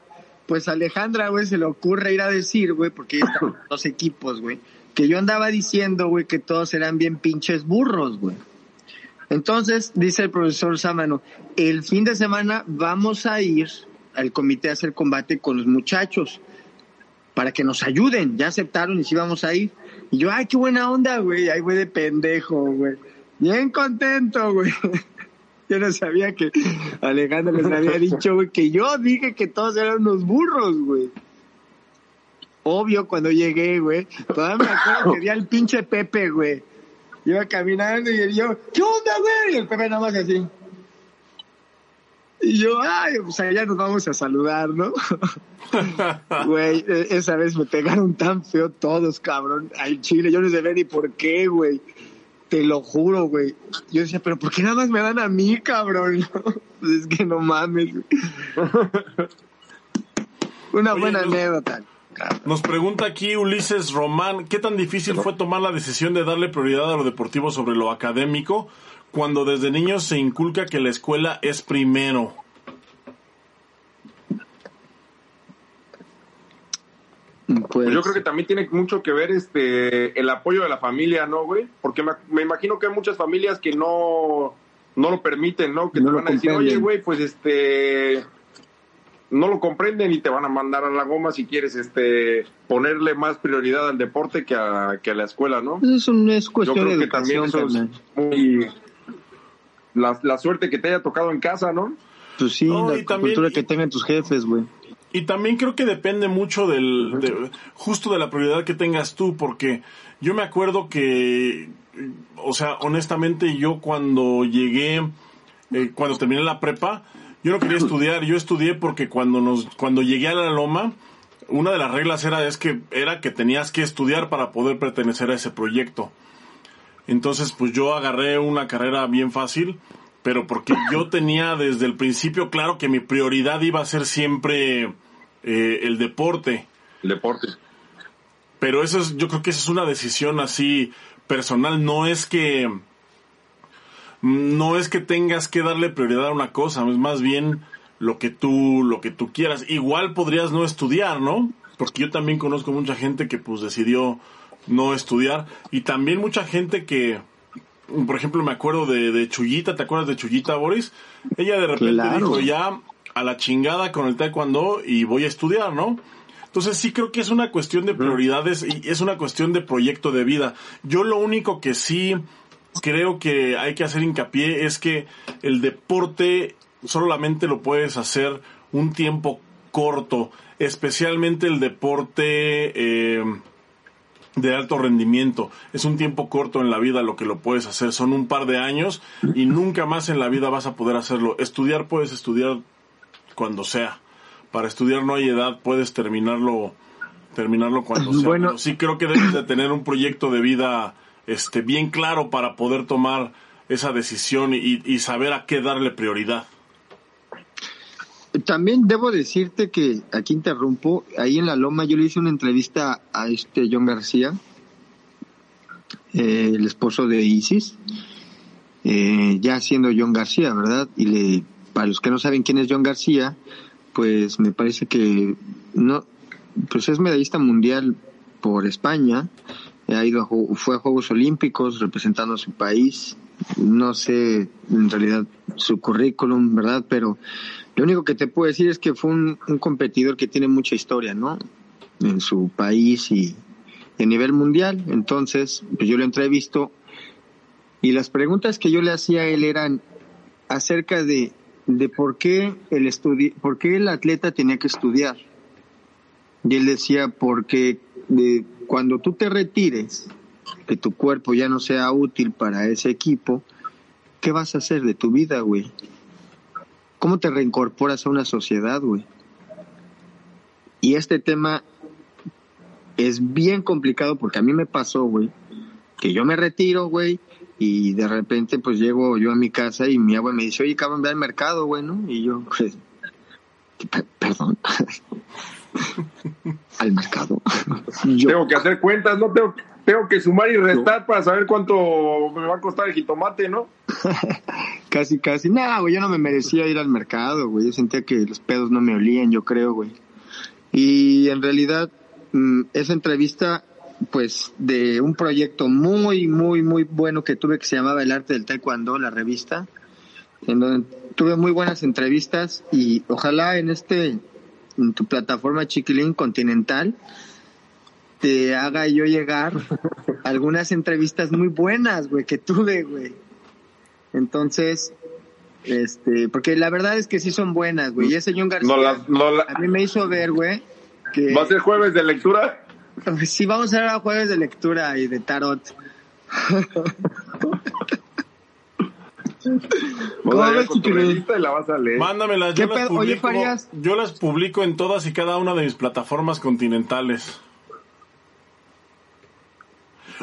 pues Alejandra, güey, se le ocurre ir a decir, güey, porque están dos equipos, güey, que yo andaba diciendo, güey, que todos eran bien pinches burros, güey. Entonces, dice el profesor Sámano, el fin de semana vamos a ir al comité a hacer combate con los muchachos para que nos ayuden. Ya aceptaron y sí vamos a ir. Y yo, ay, qué buena onda, güey. Ay, güey, de pendejo, güey. Bien contento, güey. Yo no sabía que Alejandro les había dicho, güey, que yo dije que todos eran unos burros, güey. Obvio, cuando llegué, güey, todavía me acuerdo que vi al pinche Pepe, güey. Iba caminando y yo, ¿qué onda, güey? Y el Pepe nada más así. Y yo, ay, pues allá nos vamos a saludar, ¿no? Güey, e-, esa vez me pegaron tan feo todos, cabrón. Al chile, yo no sé ni por qué, güey. Te lo juro, güey. Yo decía, pero ¿por qué nada más me dan a mí, cabrón? pues es que no mames. Una buena anécdota. Nos pregunta aquí Ulises Román, ¿qué tan difícil fue tomar la decisión de darle prioridad a lo deportivo sobre lo académico cuando desde niños se inculca que la escuela es primero? Pues, yo creo que también tiene mucho que ver este el apoyo de la familia, ¿no, güey? Porque me, imagino que hay muchas familias que no, no lo permiten, ¿no? Que no te van a decir, oye, güey, pues este no lo comprenden y te van a mandar a la goma si quieres este ponerle más prioridad al deporte que a, que a la escuela, ¿no? Eso no es cuestión Yo creo de que también eso es muy la, la, suerte que te haya tocado en casa, ¿no? Pues sí, la cultura que tengan tus jefes, güey. Y también creo que depende mucho del, justo de la prioridad que tengas tú, porque yo me acuerdo que, o sea, honestamente yo cuando llegué, eh, cuando terminé la prepa, yo no quería estudiar, yo estudié porque cuando nos, cuando llegué a la Loma, una de las reglas era es que era que tenías que estudiar para poder pertenecer a ese proyecto. Entonces, pues yo agarré una carrera bien fácil pero porque yo tenía desde el principio claro que mi prioridad iba a ser siempre eh, el deporte. El deporte. Pero eso es, yo creo que esa es una decisión así personal, no es que no es que tengas que darle prioridad a una cosa, es más bien lo que tú lo que tú quieras. Igual podrías no estudiar, ¿no? Porque yo también conozco mucha gente que pues decidió no estudiar y también mucha gente que por ejemplo, me acuerdo de, de Chuyita, ¿te acuerdas de Chuyita, Boris? Ella de repente dijo, ya a la chingada con el taekwondo y voy a estudiar, ¿no? Entonces sí creo que es una cuestión de prioridades y es una cuestión de proyecto de vida. Yo lo único que sí creo que hay que hacer hincapié es que el deporte solamente lo puedes hacer un tiempo corto, especialmente el deporte eh, de alto rendimiento. Es un tiempo corto en la vida lo que lo puedes hacer. Son un par de años y nunca más en la vida vas a poder hacerlo. Estudiar puedes estudiar cuando sea. Para estudiar no hay edad, puedes terminarlo terminarlo cuando sea. Bueno, sí creo que debes de tener un proyecto de vida este bien claro para poder tomar esa decisión y, y saber a qué darle prioridad. También debo decirte que, aquí interrumpo, ahí en la Loma yo le hice una entrevista a este John García, eh, el esposo de Isis, eh, ya siendo John García, ¿verdad? Y le, para los que no saben quién es John García, pues me parece que no, pues es medallista mundial por España, ha ido a, fue a Juegos Olímpicos representando a su país, no sé en realidad su currículum, ¿verdad? Pero lo único que te puedo decir es que fue un, un competidor que tiene mucha historia, ¿no? En su país y, a nivel mundial. Entonces, pues yo lo entrevisto y las preguntas que yo le hacía a él eran acerca de, de por qué el estudi por qué el atleta tenía que estudiar. Y él decía, porque de, cuando tú te retires, que tu cuerpo ya no sea útil para ese equipo, ¿qué vas a hacer de tu vida, güey? ¿Cómo te reincorporas a una sociedad, güey? Y este tema es bien complicado porque a mí me pasó, güey, que yo me retiro, güey, y de repente pues llego yo a mi casa y mi abuela me dice, oye, cabrón, ve al mercado, güey, ¿no? Y yo, pues, perdón. al mercado. Tengo que hacer cuentas, ¿no? Tengo, tengo que sumar y restar para saber cuánto me va a costar el jitomate, ¿no? casi, casi. No, güey, yo no me merecía ir al mercado, güey. Yo sentía que los pedos no me olían, yo creo, güey. Y en realidad, mm, esa entrevista, pues, de un proyecto muy, muy, muy bueno que tuve que se llamaba El Arte del Taekwondo, la revista, en donde tuve muy buenas entrevistas y ojalá en este en tu plataforma Chiquilín Continental, te haga yo llegar algunas entrevistas muy buenas, güey, que tuve, güey. Entonces, este, porque la verdad es que sí son buenas, güey. Y ese John García a mí me hizo ver, güey, que... ¿Va a ser jueves de lectura? Sí, vamos a ser jueves de lectura y de tarot. Mándamelas, yo las, publico, yo las publico en todas y cada una de mis plataformas continentales.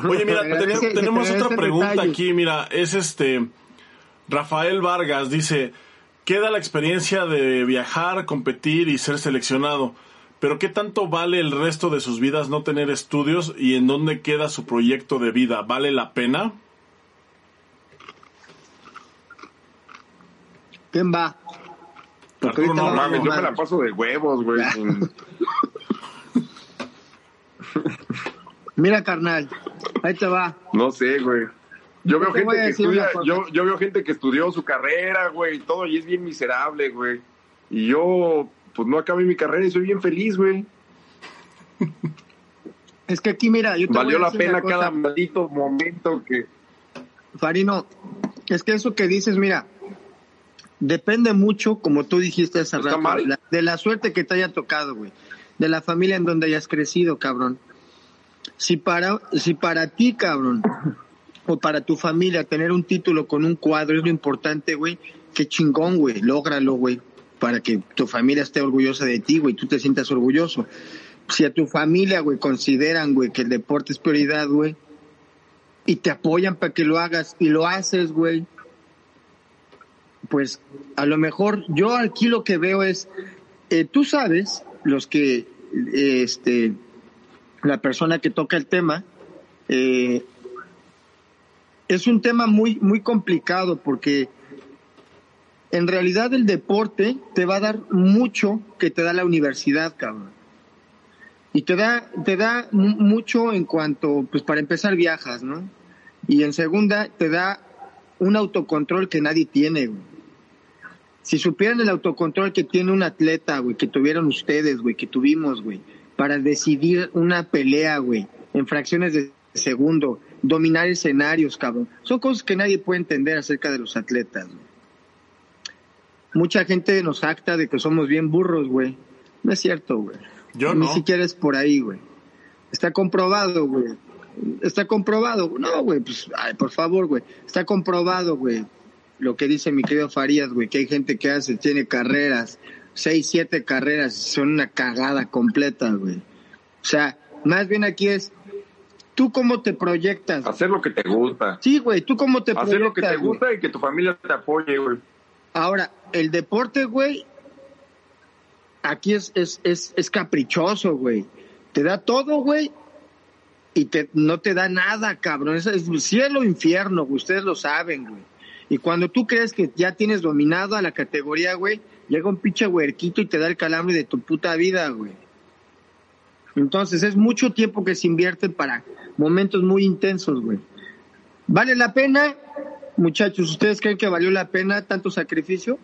Oye, mira, tenemos, otra pregunta aquí, mira, es este Rafael Vargas dice, queda la experiencia de viajar, competir y ser seleccionado, pero ¿qué tanto vale el resto de sus vidas no tener estudios y en dónde queda su proyecto de vida? ¿Vale la pena? ¿Quién va? Porque no, mames, yo me la paso de huevos, güey. Mira, carnal, ahí te va. No sé, güey. Yo veo gente que estudia, yo, yo veo gente que estudió su carrera, güey, y todo, y es bien miserable, güey. Y yo, pues no acabé mi carrera y soy bien feliz, güey. Es que aquí, mira, yo te Valió la pena cada maldito momento que. Farino, es que eso que dices, mira, depende mucho, como tú dijiste hace rato, de la, suerte que te haya tocado, güey. De la familia en donde hayas crecido, cabrón. Si para, si para ti, cabrón, o para tu familia tener un título con un cuadro es lo importante, güey, qué chingón, güey, lógralo, güey, para que tu familia esté orgullosa de ti, güey, tú te sientas orgulloso. Si a tu familia, güey, consideran, güey, que el deporte es prioridad, güey, y te apoyan para que lo hagas y lo haces, güey, pues a lo mejor yo aquí lo que veo es, eh, tú sabes, los que, este, la persona que toca el tema, eh, es un tema muy, muy complicado porque en realidad el deporte te va a dar mucho que te da la universidad, cabrón. Y te da, te da mucho en cuanto, pues para empezar viajas, ¿no? Y en segunda, te da un autocontrol que nadie tiene. Si supieran el autocontrol que tiene un atleta, güey, que tuvieron ustedes, güey, que tuvimos, güey, para decidir una pelea, güey, en fracciones de segundo, dominar escenarios, cabrón. Son cosas que nadie puede entender acerca de los atletas. Mucha gente nos acta de que somos bien burros, güey. No es cierto, güey. Yo no. Ni siquiera es por ahí, güey. Está comprobado, güey. Está comprobado. No, güey, pues, ay, por favor, güey. Está comprobado, güey lo que dice mi querido Farías, güey, que hay gente que hace, tiene carreras, seis, siete carreras, son una cagada completa, güey. O sea, más bien aquí es, ¿tú cómo te proyectas? Hacer lo que te gusta. Sí, güey, ¿tú cómo te proyectas? Hacer lo que te gusta y que tu familia te apoye, güey. Ahora, el deporte, güey, aquí es, es, es, es caprichoso, güey. Te da todo, güey, y te, no te da nada, cabrón. Es, es cielo infierno, güey. Ustedes lo saben, güey. Y cuando tú crees que ya tienes dominado a la categoría, güey, llega un pinche huerquito y te da el calambre de tu puta vida, güey. Entonces es mucho tiempo que se invierte para momentos muy intensos, güey. ¿Vale la pena? Muchachos, ¿ustedes creen que valió la pena tanto sacrificio?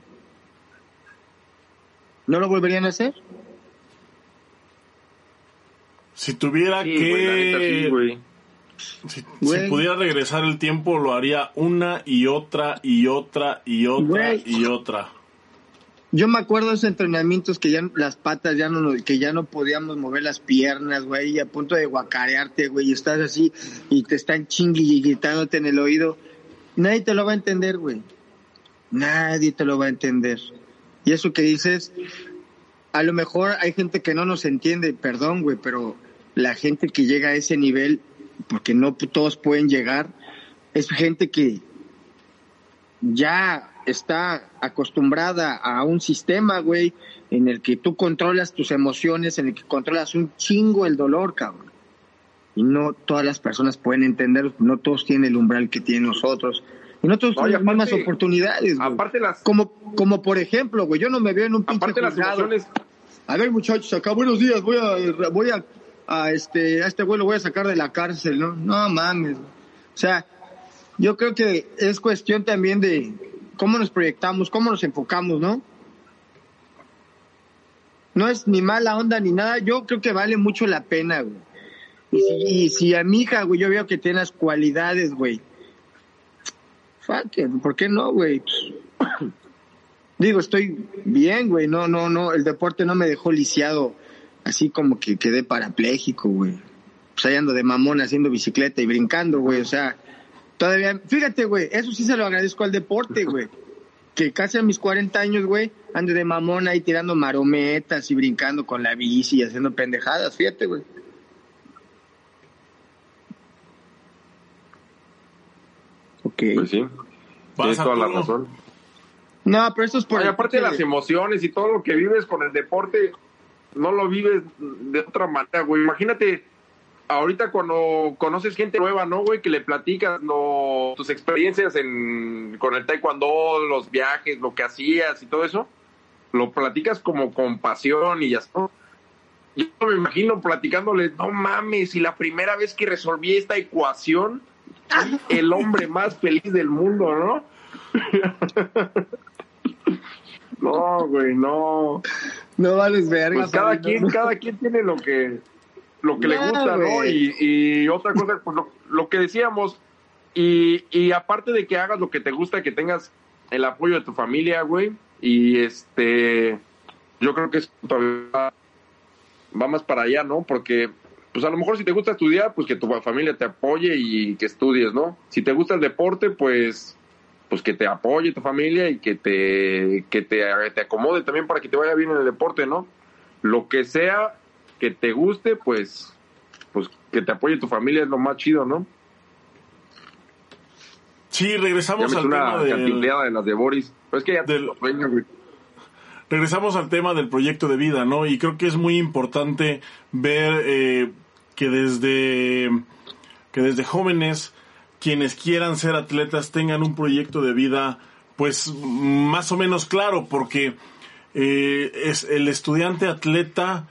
¿No lo volverían a hacer? Si tuviera Sí, que... güey, güey. Si, pudiera regresar el tiempo, lo haría una y otra y otra y otra Güey. y otra. Yo me acuerdo de esos entrenamientos que ya las patas ya no que ya no podíamos mover las piernas, güey, y a punto de guacarearte, güey, y estás así y te están chingui y gritándote en el oído. Nadie te lo va a entender, güey. Nadie te lo va a entender. Y eso que dices, a lo mejor hay gente que no nos entiende, perdón, güey, pero la gente que llega a ese nivel, porque no todos pueden llegar, es gente que ya está acostumbrada a un sistema, güey, en el que tú controlas tus emociones, en el que controlas un chingo el dolor, cabrón. Y no todas las personas pueden entender, no todos tienen el umbral que tienen nosotros. Y no todos No, tienen las mismas oportunidades, güey. Aparte las, Como, como por ejemplo, güey, yo no me veo en un pinche aparte las emociones, A ver, muchachos, acá buenos días, voy a, voy a, a este, a este güey lo voy a sacar de la cárcel, ¿no? No mames. güey. O sea, yo creo que es cuestión también de cómo nos proyectamos, cómo nos enfocamos, ¿no? No es ni mala onda ni nada, yo creo que vale mucho la pena, güey. Y si, y si a mi hija, güey, yo veo que tiene las cualidades, güey. Fuck ¿por qué no, güey? Digo, estoy bien, güey. No, no, no. El deporte no me dejó lisiado. Así como que quedé parapléjico, güey. Pues ahí ando de mamón haciendo bicicleta y brincando, güey. O sea, todavía. Fíjate, güey. Eso sí se lo agradezco al deporte, güey. Que casi a mis 40 años, güey, ando de mamón ahí tirando marometas y brincando con la bici y haciendo pendejadas. Fíjate, güey. Ok. pues sí, tienes toda la razón. No, pero esto es por. Aparte de las emociones y todo lo que vives con el deporte, no lo vives de otra manera, güey. Imagínate, ahorita cuando conoces gente nueva, ¿no, güey? Que le platicas no, tus experiencias en, con el taekwondo, los viajes, lo que hacías y todo eso. Lo platicas como con pasión y ya está. Yo me imagino platicándole, no mames, y la primera vez que resolví esta ecuación, el hombre más feliz del mundo, ¿no? No, güey, no. No vales verga. Pues cada quien, cada quien tiene lo que lo que le gusta, ¿no? Y, y otra cosa, pues lo, lo que decíamos, y, y aparte de que hagas lo que te gusta, que tengas el apoyo de tu familia, güey, y este, yo creo que eso todavía va más para allá, ¿no? Porque, pues a lo mejor si te gusta estudiar, pues que tu familia te apoye y que estudies, ¿no? Si te gusta el deporte, pues pues que te apoye tu familia y que te que te, te acomode también para que te vaya bien en el deporte, ¿no? Lo que sea que te guste, pues pues que te apoye tu familia es lo más chido, ¿no? Sí, Ya regresamos me al tema del, de las de Boris. Pues es que ya del- güey. regresamos al tema del proyecto de vida, ¿no? Y creo que es muy importante ver eh, que desde que desde jóvenes quienes quieran ser atletas tengan un proyecto de vida, pues más o menos claro, porque eh, es el estudiante atleta,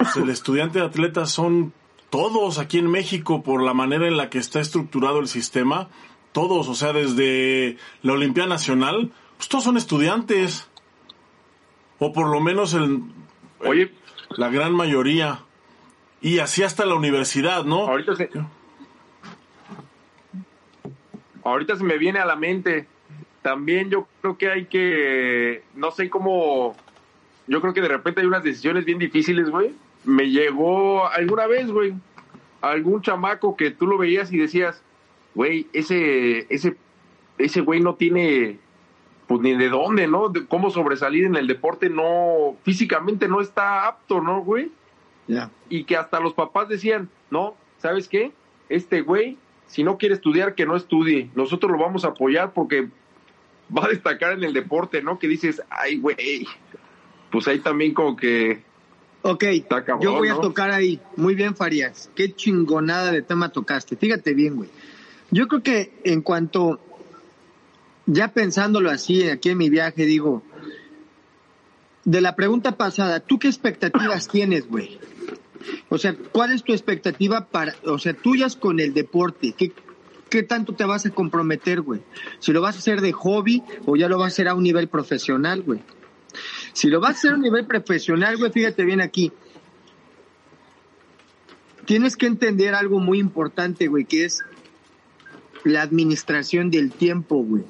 pues el estudiante atleta son todos aquí en México por la manera en la que está estructurado el sistema, todos, o sea, desde la Olimpiada Nacional, pues todos son estudiantes. O por lo menos el, Oye, la gran mayoría. Y así hasta la universidad, ¿no? ahorita se ahorita se me viene a la mente también yo creo que hay que no sé cómo yo creo que de repente hay unas decisiones bien difíciles güey me llegó alguna vez güey algún chamaco que tú lo veías y decías güey ese ese ese güey no tiene pues ni de dónde no de cómo sobresalir en el deporte no físicamente no está apto no güey Ya. y que hasta los papás decían, no, ¿sabes qué? Este güey, si no quiere estudiar, que no estudie. Nosotros lo vamos a apoyar porque va a destacar en el deporte, ¿no? Que dices, ay, güey, pues ahí también como que Ok, yo voy a tocar ahí. Muy bien, Farías. Qué chingonada de tema tocaste. Fíjate bien, güey. Yo creo que en cuanto ya pensándolo así, aquí en mi viaje, digo, de la pregunta pasada, ¿tú qué expectativas tienes, güey? O sea, ¿cuál es tu expectativa para, o sea, tuyas con el deporte? ¿Qué, qué tanto te vas a comprometer, güey? Si lo vas a hacer de hobby o ya lo vas a hacer a un nivel profesional, güey. Si lo vas a hacer a un nivel profesional, güey, fíjate bien aquí. Tienes que entender algo muy importante, güey, que es la administración del tiempo, güey.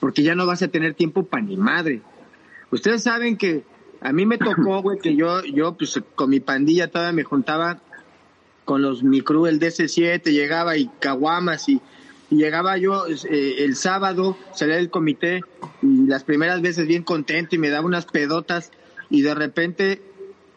Porque ya no vas a tener tiempo para ni madre. Ustedes saben que a mí me tocó, güey, que yo, yo, pues con mi pandilla todavía me juntaba con los mi crew, el DC7, llegaba y caguamas y llegaba yo eh, el sábado, salía del comité y las primeras veces bien contento y me daba unas pedotas y de repente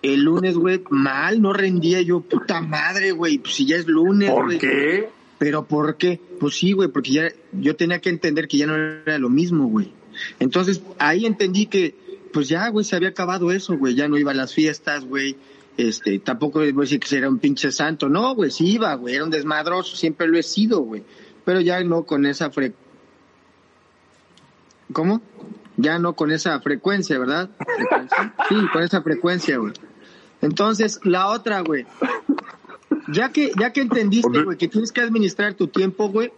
el lunes, güey, mal, no rendía yo, puta madre, güey, pues si ya es lunes, ¿Por qué? Pero ¿por qué? Pues sí, güey, porque ya yo tenía que entender que ya no era lo mismo, güey. Entonces ahí entendí que, pues ya, güey, se había acabado eso, güey. Ya no iba a las fiestas, güey. Este, tampoco voy a decir que era un pinche santo. No, güey, sí iba, güey. Era un desmadroso, siempre lo he sido, güey. Pero ya no con esa fre... ¿Cómo? Ya no con esa frecuencia, ¿verdad? Sí, con esa frecuencia, güey. Entonces, la otra, güey. Ya que, ya que entendiste, güey, que tienes que administrar tu tiempo, güey,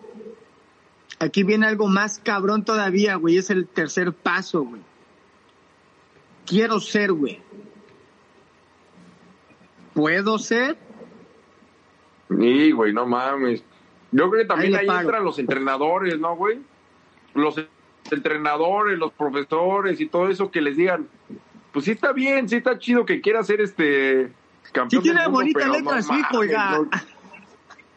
aquí viene algo más cabrón todavía, güey, es el tercer paso, güey. Quiero ser, güey. ¿Puedo ser? Sí, güey, no mames. Yo creo que también Ahí ahí, entran los entrenadores, ¿no, güey? Los entrenadores, los profesores y todo eso que les digan, pues sí está bien, sí está chido que quiera ser este campeón. Sí tiene del mundo, bonita letra no hijo, mames, oiga. no.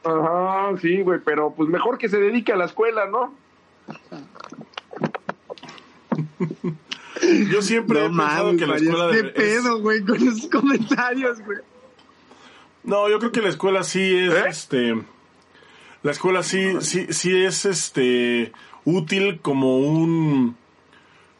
Ajá, sí, güey, pero pues mejor que se dedique a la escuela, ¿no? Yo siempre he No pensado mames, que la escuela ¿Qué es- pedo, güey, con esos comentarios, güey? No, yo creo que la escuela sí es, ¿Eh? este, la escuela sí, sí, sí es, este, útil como un,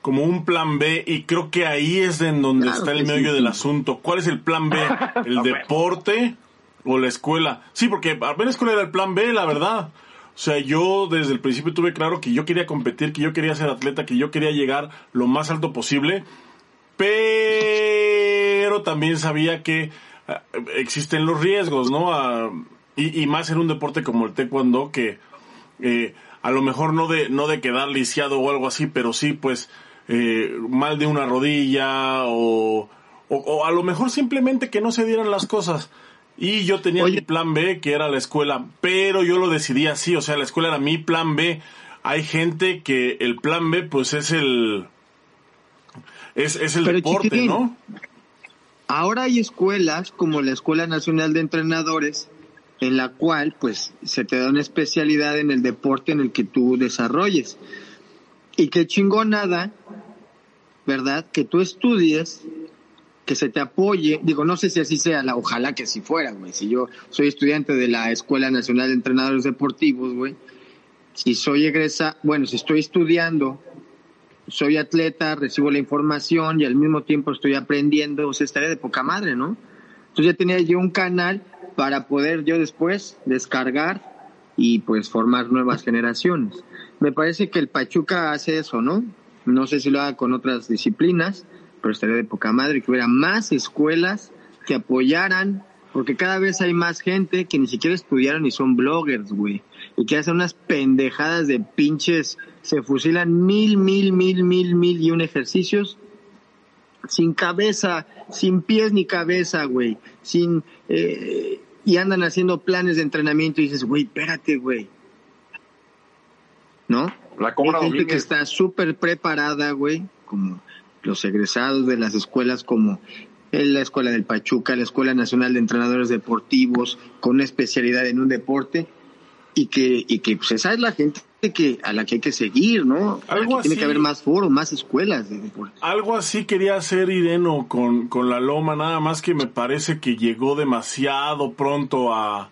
como un plan B y creo que ahí es en donde Claro está el meollo sí. del asunto. ¿Cuál es el plan B? ¿El deporte o la escuela? Sí, porque a ver, la escuela era el plan B, la verdad. O sea, yo desde el principio tuve claro que yo quería competir, que yo quería ser atleta, que yo quería llegar lo más alto posible, pero también sabía que ah, existen los riesgos, ¿no? Y, y más en un deporte como el taekwondo que eh, a lo mejor no de no de quedar lisiado o algo así, pero sí pues eh, mal de una rodilla o, o, o a lo mejor simplemente que no se dieran las cosas. Y yo tenía Oye. mi plan B, que era la escuela, pero yo lo decidí así, o sea, la escuela era mi plan B. Hay gente que el plan B pues es el es, es el Pero, deporte, ¿no? Ahora hay escuelas como la Escuela Nacional de Entrenadores en la cual pues se te da una especialidad en el deporte en el que tú desarrolles. Y qué chingonada, ¿verdad? Que tú estudies, que se te apoye, digo, no sé si así sea, la, ojalá que así fuera, güey. Si yo soy estudiante de la Escuela Nacional de Entrenadores Deportivos, güey, si soy egresa, bueno, si estoy estudiando soy atleta, recibo la información y al mismo tiempo estoy aprendiendo, o sea, estaría de poca madre, ¿no? Entonces ya tenía yo un canal para poder yo después descargar y pues formar nuevas generaciones. Me parece que el Pachuca hace eso, ¿no? No sé si lo haga con otras disciplinas, pero estaría de poca madre que hubiera más escuelas que apoyaran, porque cada vez hay más gente que ni siquiera estudiaron y son bloggers, güey, y que hacen unas pendejadas de pinches, se fusilan mil, mil, mil, mil, mil y un ejercicios sin cabeza, sin pies ni cabeza, güey, sin eh, y andan haciendo planes de entrenamiento y dices, güey, espérate, güey, ¿no? La Cobra Hay gente que está súper preparada, güey, como los egresados de las escuelas como en la Escuela del Pachuca, la Escuela Nacional de Entrenadores Deportivos, con una especialidad en un deporte, y que, y que pues esa es la gente que, a la que hay que seguir, ¿no? Algo Aquí tiene así. que haber más foros, más escuelas de deporte. Algo así quería hacer Ireno con, con la Loma, nada más que me parece que llegó demasiado pronto a,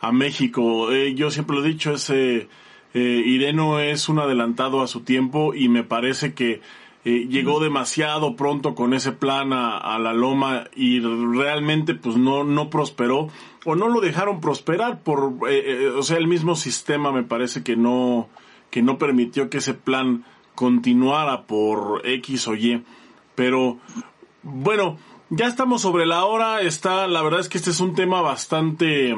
a México. Eh, yo siempre lo he dicho, ese eh, Ireno es un adelantado a su tiempo y me parece que eh, llegó demasiado pronto con ese plan a, a la Loma y realmente pues no, no prosperó. O no lo dejaron prosperar por, eh, eh, o sea, el mismo sistema me parece que no, que no permitió que ese plan continuara por X o Y. Pero bueno, ya estamos sobre la hora, está, la verdad es que este es un tema bastante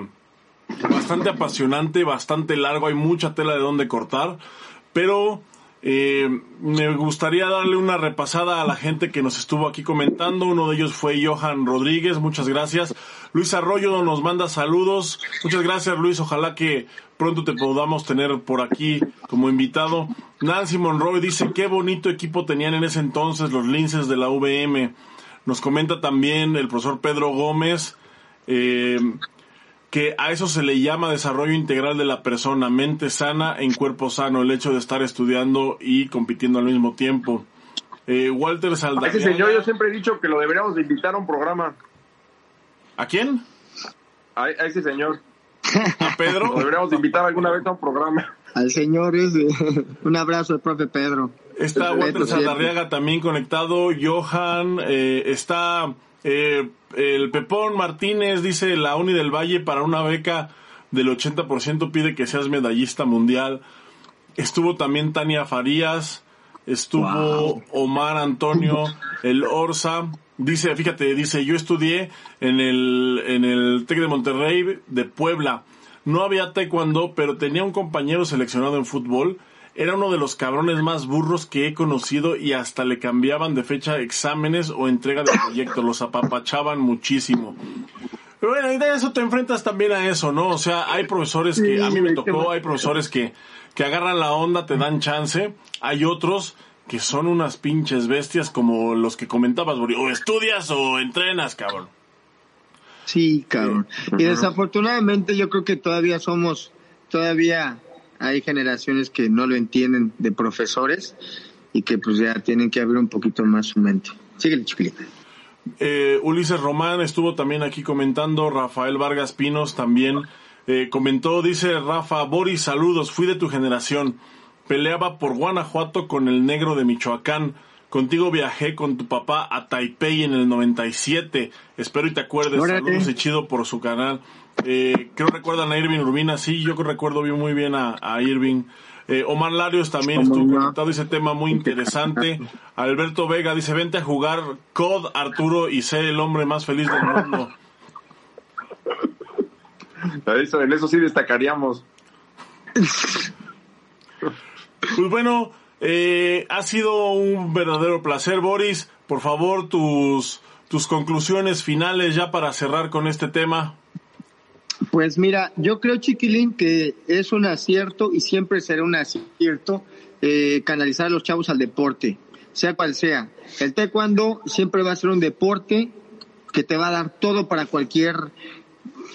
bastante apasionante, bastante largo, hay mucha tela de donde cortar, pero eh, me gustaría darle una repasada a la gente que nos estuvo aquí comentando. Uno de ellos fue Johan Rodríguez, muchas gracias. Luis Arroyo nos manda saludos. Muchas gracias Luis, ojalá que pronto te podamos tener por aquí como invitado. Nancy Monroy dice, qué bonito equipo tenían en ese entonces los linces de la VM. Nos comenta también el profesor Pedro Gómez. Eh, que a eso se le llama desarrollo integral de la persona, mente sana en cuerpo sano, el hecho de estar estudiando y compitiendo al mismo tiempo. Eh, Walter Saldaña. ese señor yo siempre he dicho que lo deberíamos de invitar a un programa. ¿A quién? A, ese señor. ¿A Pedro? Lo deberíamos de invitar alguna vez a un programa. Al señor ese. un abrazo al profe Pedro. Está Walter Saldarriaga también conectado, Johan, eh, está eh, el Pepón Martínez dice la Uni del Valle para una beca del 80% pide que seas medallista mundial. Estuvo también Tania Farías, estuvo Omar Antonio, el Orsa. Dice, fíjate, dice, yo estudié en el, en el TEC de Monterrey de Puebla. No había taekwondo, pero tenía un compañero seleccionado en fútbol era uno de los cabrones más burros que he conocido y hasta le cambiaban de fecha exámenes o entrega de proyectos, los apapachaban muchísimo. Pero bueno, y de eso te enfrentas también a eso, ¿no? O sea, hay profesores que, a mí me tocó, hay profesores que, que agarran la onda, te dan chance, hay otros que son unas pinches bestias como los que comentabas, o estudias o entrenas, cabrón. Sí, cabrón. Y desafortunadamente yo creo que todavía somos, todavía hay generaciones que no lo entienden de profesores y que pues ya tienen que abrir un poquito más su mente. Sigue chiquilita. Eh, Ulises Román estuvo también aquí comentando, Rafael Vargas Pinos también eh, comentó, dice Rafa, Boris, saludos, fui de tu generación, peleaba por Guanajuato con el negro de Michoacán, contigo viajé con tu papá a Taipei en el 97, espero y te acuerdes, saludos y chido por su canal. Eh, creo recuerdan a Irving Urbina, sí, yo recuerdo muy bien a, Irving. Eh, Omar Larios también estuvo conectado ese tema muy interesante. Alberto Vega dice, vente a jugar COD, Arturo, y sé el hombre más feliz del mundo. Eso, en eso sí destacaríamos. Pues bueno, eh, ha sido un verdadero placer, Boris. Por favor, tus, tus conclusiones finales ya para cerrar con este tema. Pues mira, yo creo, Chiquilín, que es un acierto y siempre será un acierto eh, canalizar a los chavos al deporte, sea cual sea. El taekwondo siempre va a ser un deporte que te va a dar todo para cualquier...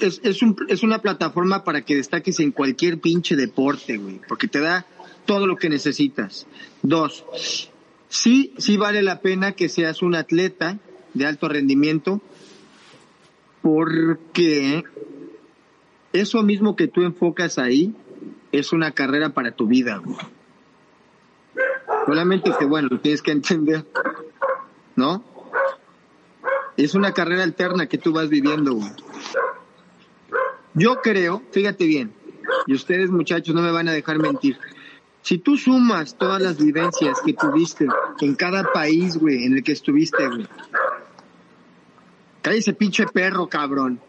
Es, es, un, es una plataforma para que destaques en cualquier pinche deporte, güey, porque te da todo lo que necesitas. Dos, sí, sí vale la pena que seas un atleta de alto rendimiento, porque eso mismo que tú enfocas ahí es una carrera para tu vida, Solamente que, bueno, tienes que entender, ¿no? Es una carrera alterna que tú vas viviendo, Yo creo, fíjate bien, y ustedes muchachos no me van a dejar mentir, si tú sumas todas las vivencias que tuviste en cada país, güey, en el que estuviste, güey. ese pinche perro, cabrón.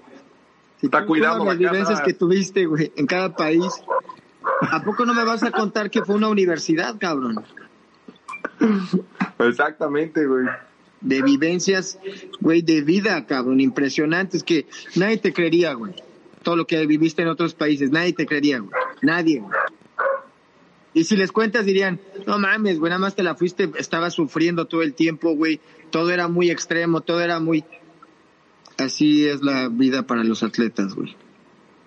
Está cuidado las vivencias que tuviste, güey, en cada país. ¿A poco no me vas a contar que fue una universidad, cabrón? Exactamente, güey. De vivencias, güey, de vida, cabrón, impresionantes que nadie te creería, güey. Todo lo que viviste en otros países, nadie te creería, güey. Nadie, güey. Y si les cuentas dirían, no mames, güey, nada más te la fuiste, estabas sufriendo todo el tiempo, güey. Todo era muy extremo, todo era muy así es la vida para los atletas, güey.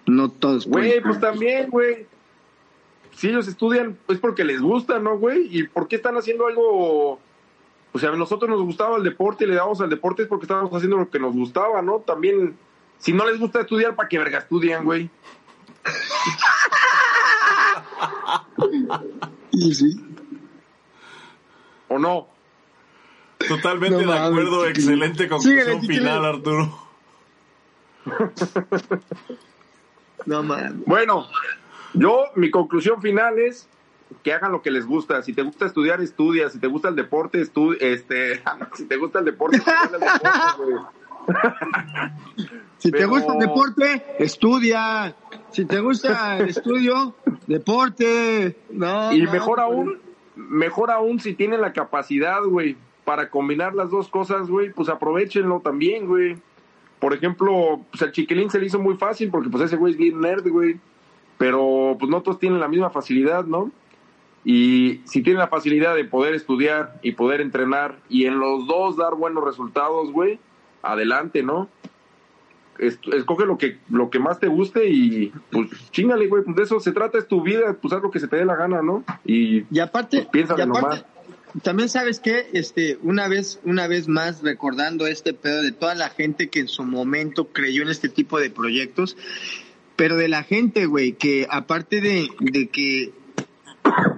No todos. Güey, pues también, güey. Si ellos estudian, es porque les gusta, ¿no, güey? ¿Y por qué están haciendo algo? O sea, a nosotros nos gustaba el deporte y le damos al deporte es porque estábamos haciendo lo que nos gustaba, ¿no? También, si no les gusta estudiar, ¿para qué verga estudian, güey? y sí. ¿O no? Totalmente de acuerdo, excelente conclusión final, Arturo. No mames. Bueno, yo mi conclusión final es que hagan lo que les gusta. Si te gusta estudiar, estudia. Si te gusta el deporte, estudia. Este, si te gusta el deporte, estudia el deporte, güey. Si te gusta el deporte, estudia. Si te gusta el estudio, deporte. No, Y no, mejor aún, mejor aún si tienen la capacidad, güey, para combinar las dos cosas, güey, pues aprovechenlo también, güey. Por ejemplo, pues al Chiquilín se le hizo muy fácil porque pues ese güey es bien nerd, güey. Pero pues no todos tienen la misma facilidad, ¿no? Y si tienen la facilidad de poder estudiar y poder entrenar y en los dos dar buenos resultados, güey, adelante, ¿no? Es- escoge lo que lo que más te guste y pues chingale, güey, pues de eso se trata, es tu vida, pues haz lo que se te dé la gana, ¿no? Y Y aparte, Pues aparte, nomás. También sabes que, este, una vez, una vez más recordando este pedo de toda la gente que en su momento creyó en este tipo de proyectos, pero de la gente, güey, que aparte de, de que,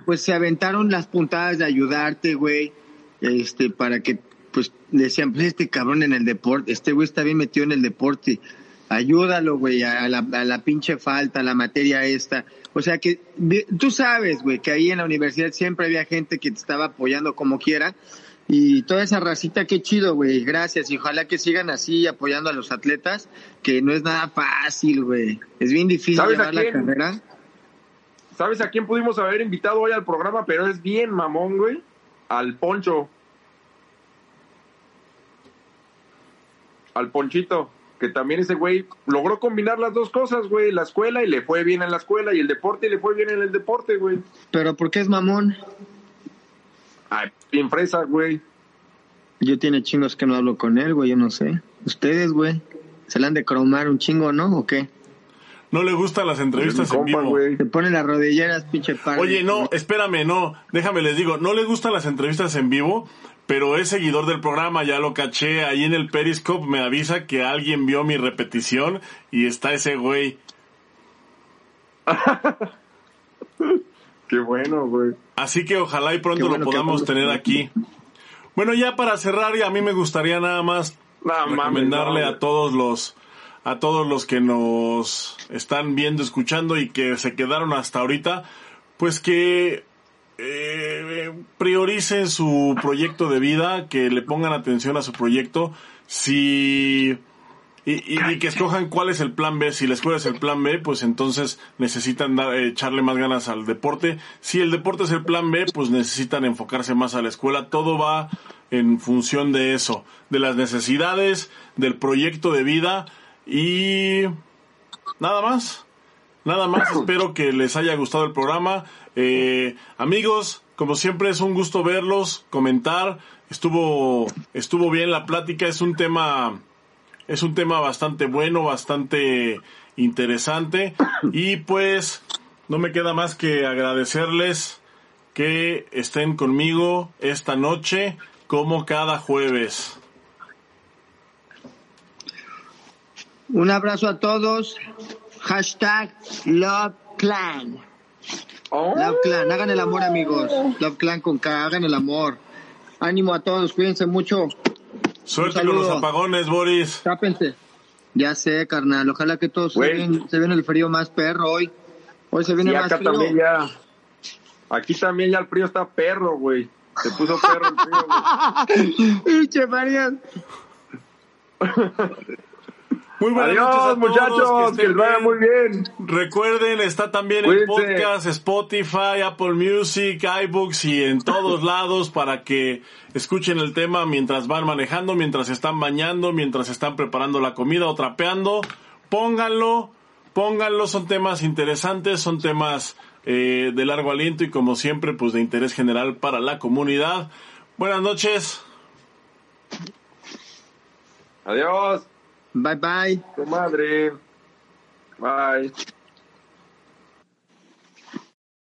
pues se aventaron las puntadas de ayudarte, güey, este, para que, pues, decían, pues este cabrón en el deporte, este güey está bien metido en el deporte, ayúdalo, güey, a la, a la pinche falta, a la materia esta. O sea que tú sabes, güey, que ahí en la universidad siempre había gente que te estaba apoyando como quiera. Y toda esa racita, qué chido, güey. Gracias. Y ojalá que sigan así apoyando a los atletas, que no es nada fácil, güey. Es bien difícil ¿Sabes a llevar la carrera. ¿Sabes a quién pudimos haber invitado hoy al programa? Pero es bien mamón, güey. Al Poncho. Al Ponchito. Que también ese güey logró combinar las dos cosas, güey. La escuela y le fue bien en la escuela. Y el deporte y le fue bien en el deporte, güey. Pero ¿por qué es mamón? Ay, bien fresa, güey. Yo tiene chingos que no hablo con él, güey, yo no sé. Ustedes, güey, se le han de cromar un chingo, ¿no? ¿O qué? No le gustan las entrevistas en compa, vivo. güey. Se ponen las rodilleras, pinche par. Oye, no, espérame, no, déjame les digo, no le gustan las entrevistas en vivo, pero es seguidor del programa, ya lo caché, ahí en el Periscope me avisa que alguien vio mi repetición y está ese güey. Qué bueno, güey. Así que ojalá y pronto bueno lo podamos tener aquí. Bueno, ya para cerrar, y a mí me gustaría nada más mames, recomendarle no, a todos los a todos los que nos están viendo, escuchando y que se quedaron hasta ahorita, pues que eh, prioricen su proyecto de vida, que le pongan atención a su proyecto, si y, que escojan cuál es el plan B. Si la escuela es el plan B, pues entonces necesitan dar- echarle más ganas al deporte. Si el deporte es el plan B, pues necesitan enfocarse más a la escuela. Todo va en función de eso, de las necesidades, del proyecto de vida y nada más. Nada más, espero que les haya gustado el programa. Eh, amigos, como siempre es un gusto verlos, comentar. Estuvo, estuvo bien la plática, es un tema, es un tema bastante bueno, bastante interesante. Y pues, no me queda más que agradecerles que estén conmigo esta noche, como cada jueves. Un abrazo a todos. Hashtag Love Clan. Oh, Love Clan. Hagan el amor, amigos. Love Clan con K. Hagan el amor. Ánimo a todos. Cuídense mucho. Suerte con los apagones, Boris. Tápense. Ya sé, carnal. Ojalá que todos se ven el frío más perro hoy. Hoy se viene y más acá frío. también ya. Aquí también ya el frío está perro, güey. Se puso perro el frío, güey. Pinche. Muy buenas noches a Adiós, todos, muchachos. Que estén les vaya muy bien. Recuerden, está también el Cuídense. podcast, Spotify, Apple Music, iBooks y en todos lados para que escuchen el tema mientras van manejando, mientras están bañando, mientras están preparando la comida o trapeando. Pónganlo, pónganlo, son temas interesantes, son temas eh, de largo aliento y como siempre, pues de interés general para la comunidad. Buenas noches. Adiós. Bye bye. Tu madre. Bye.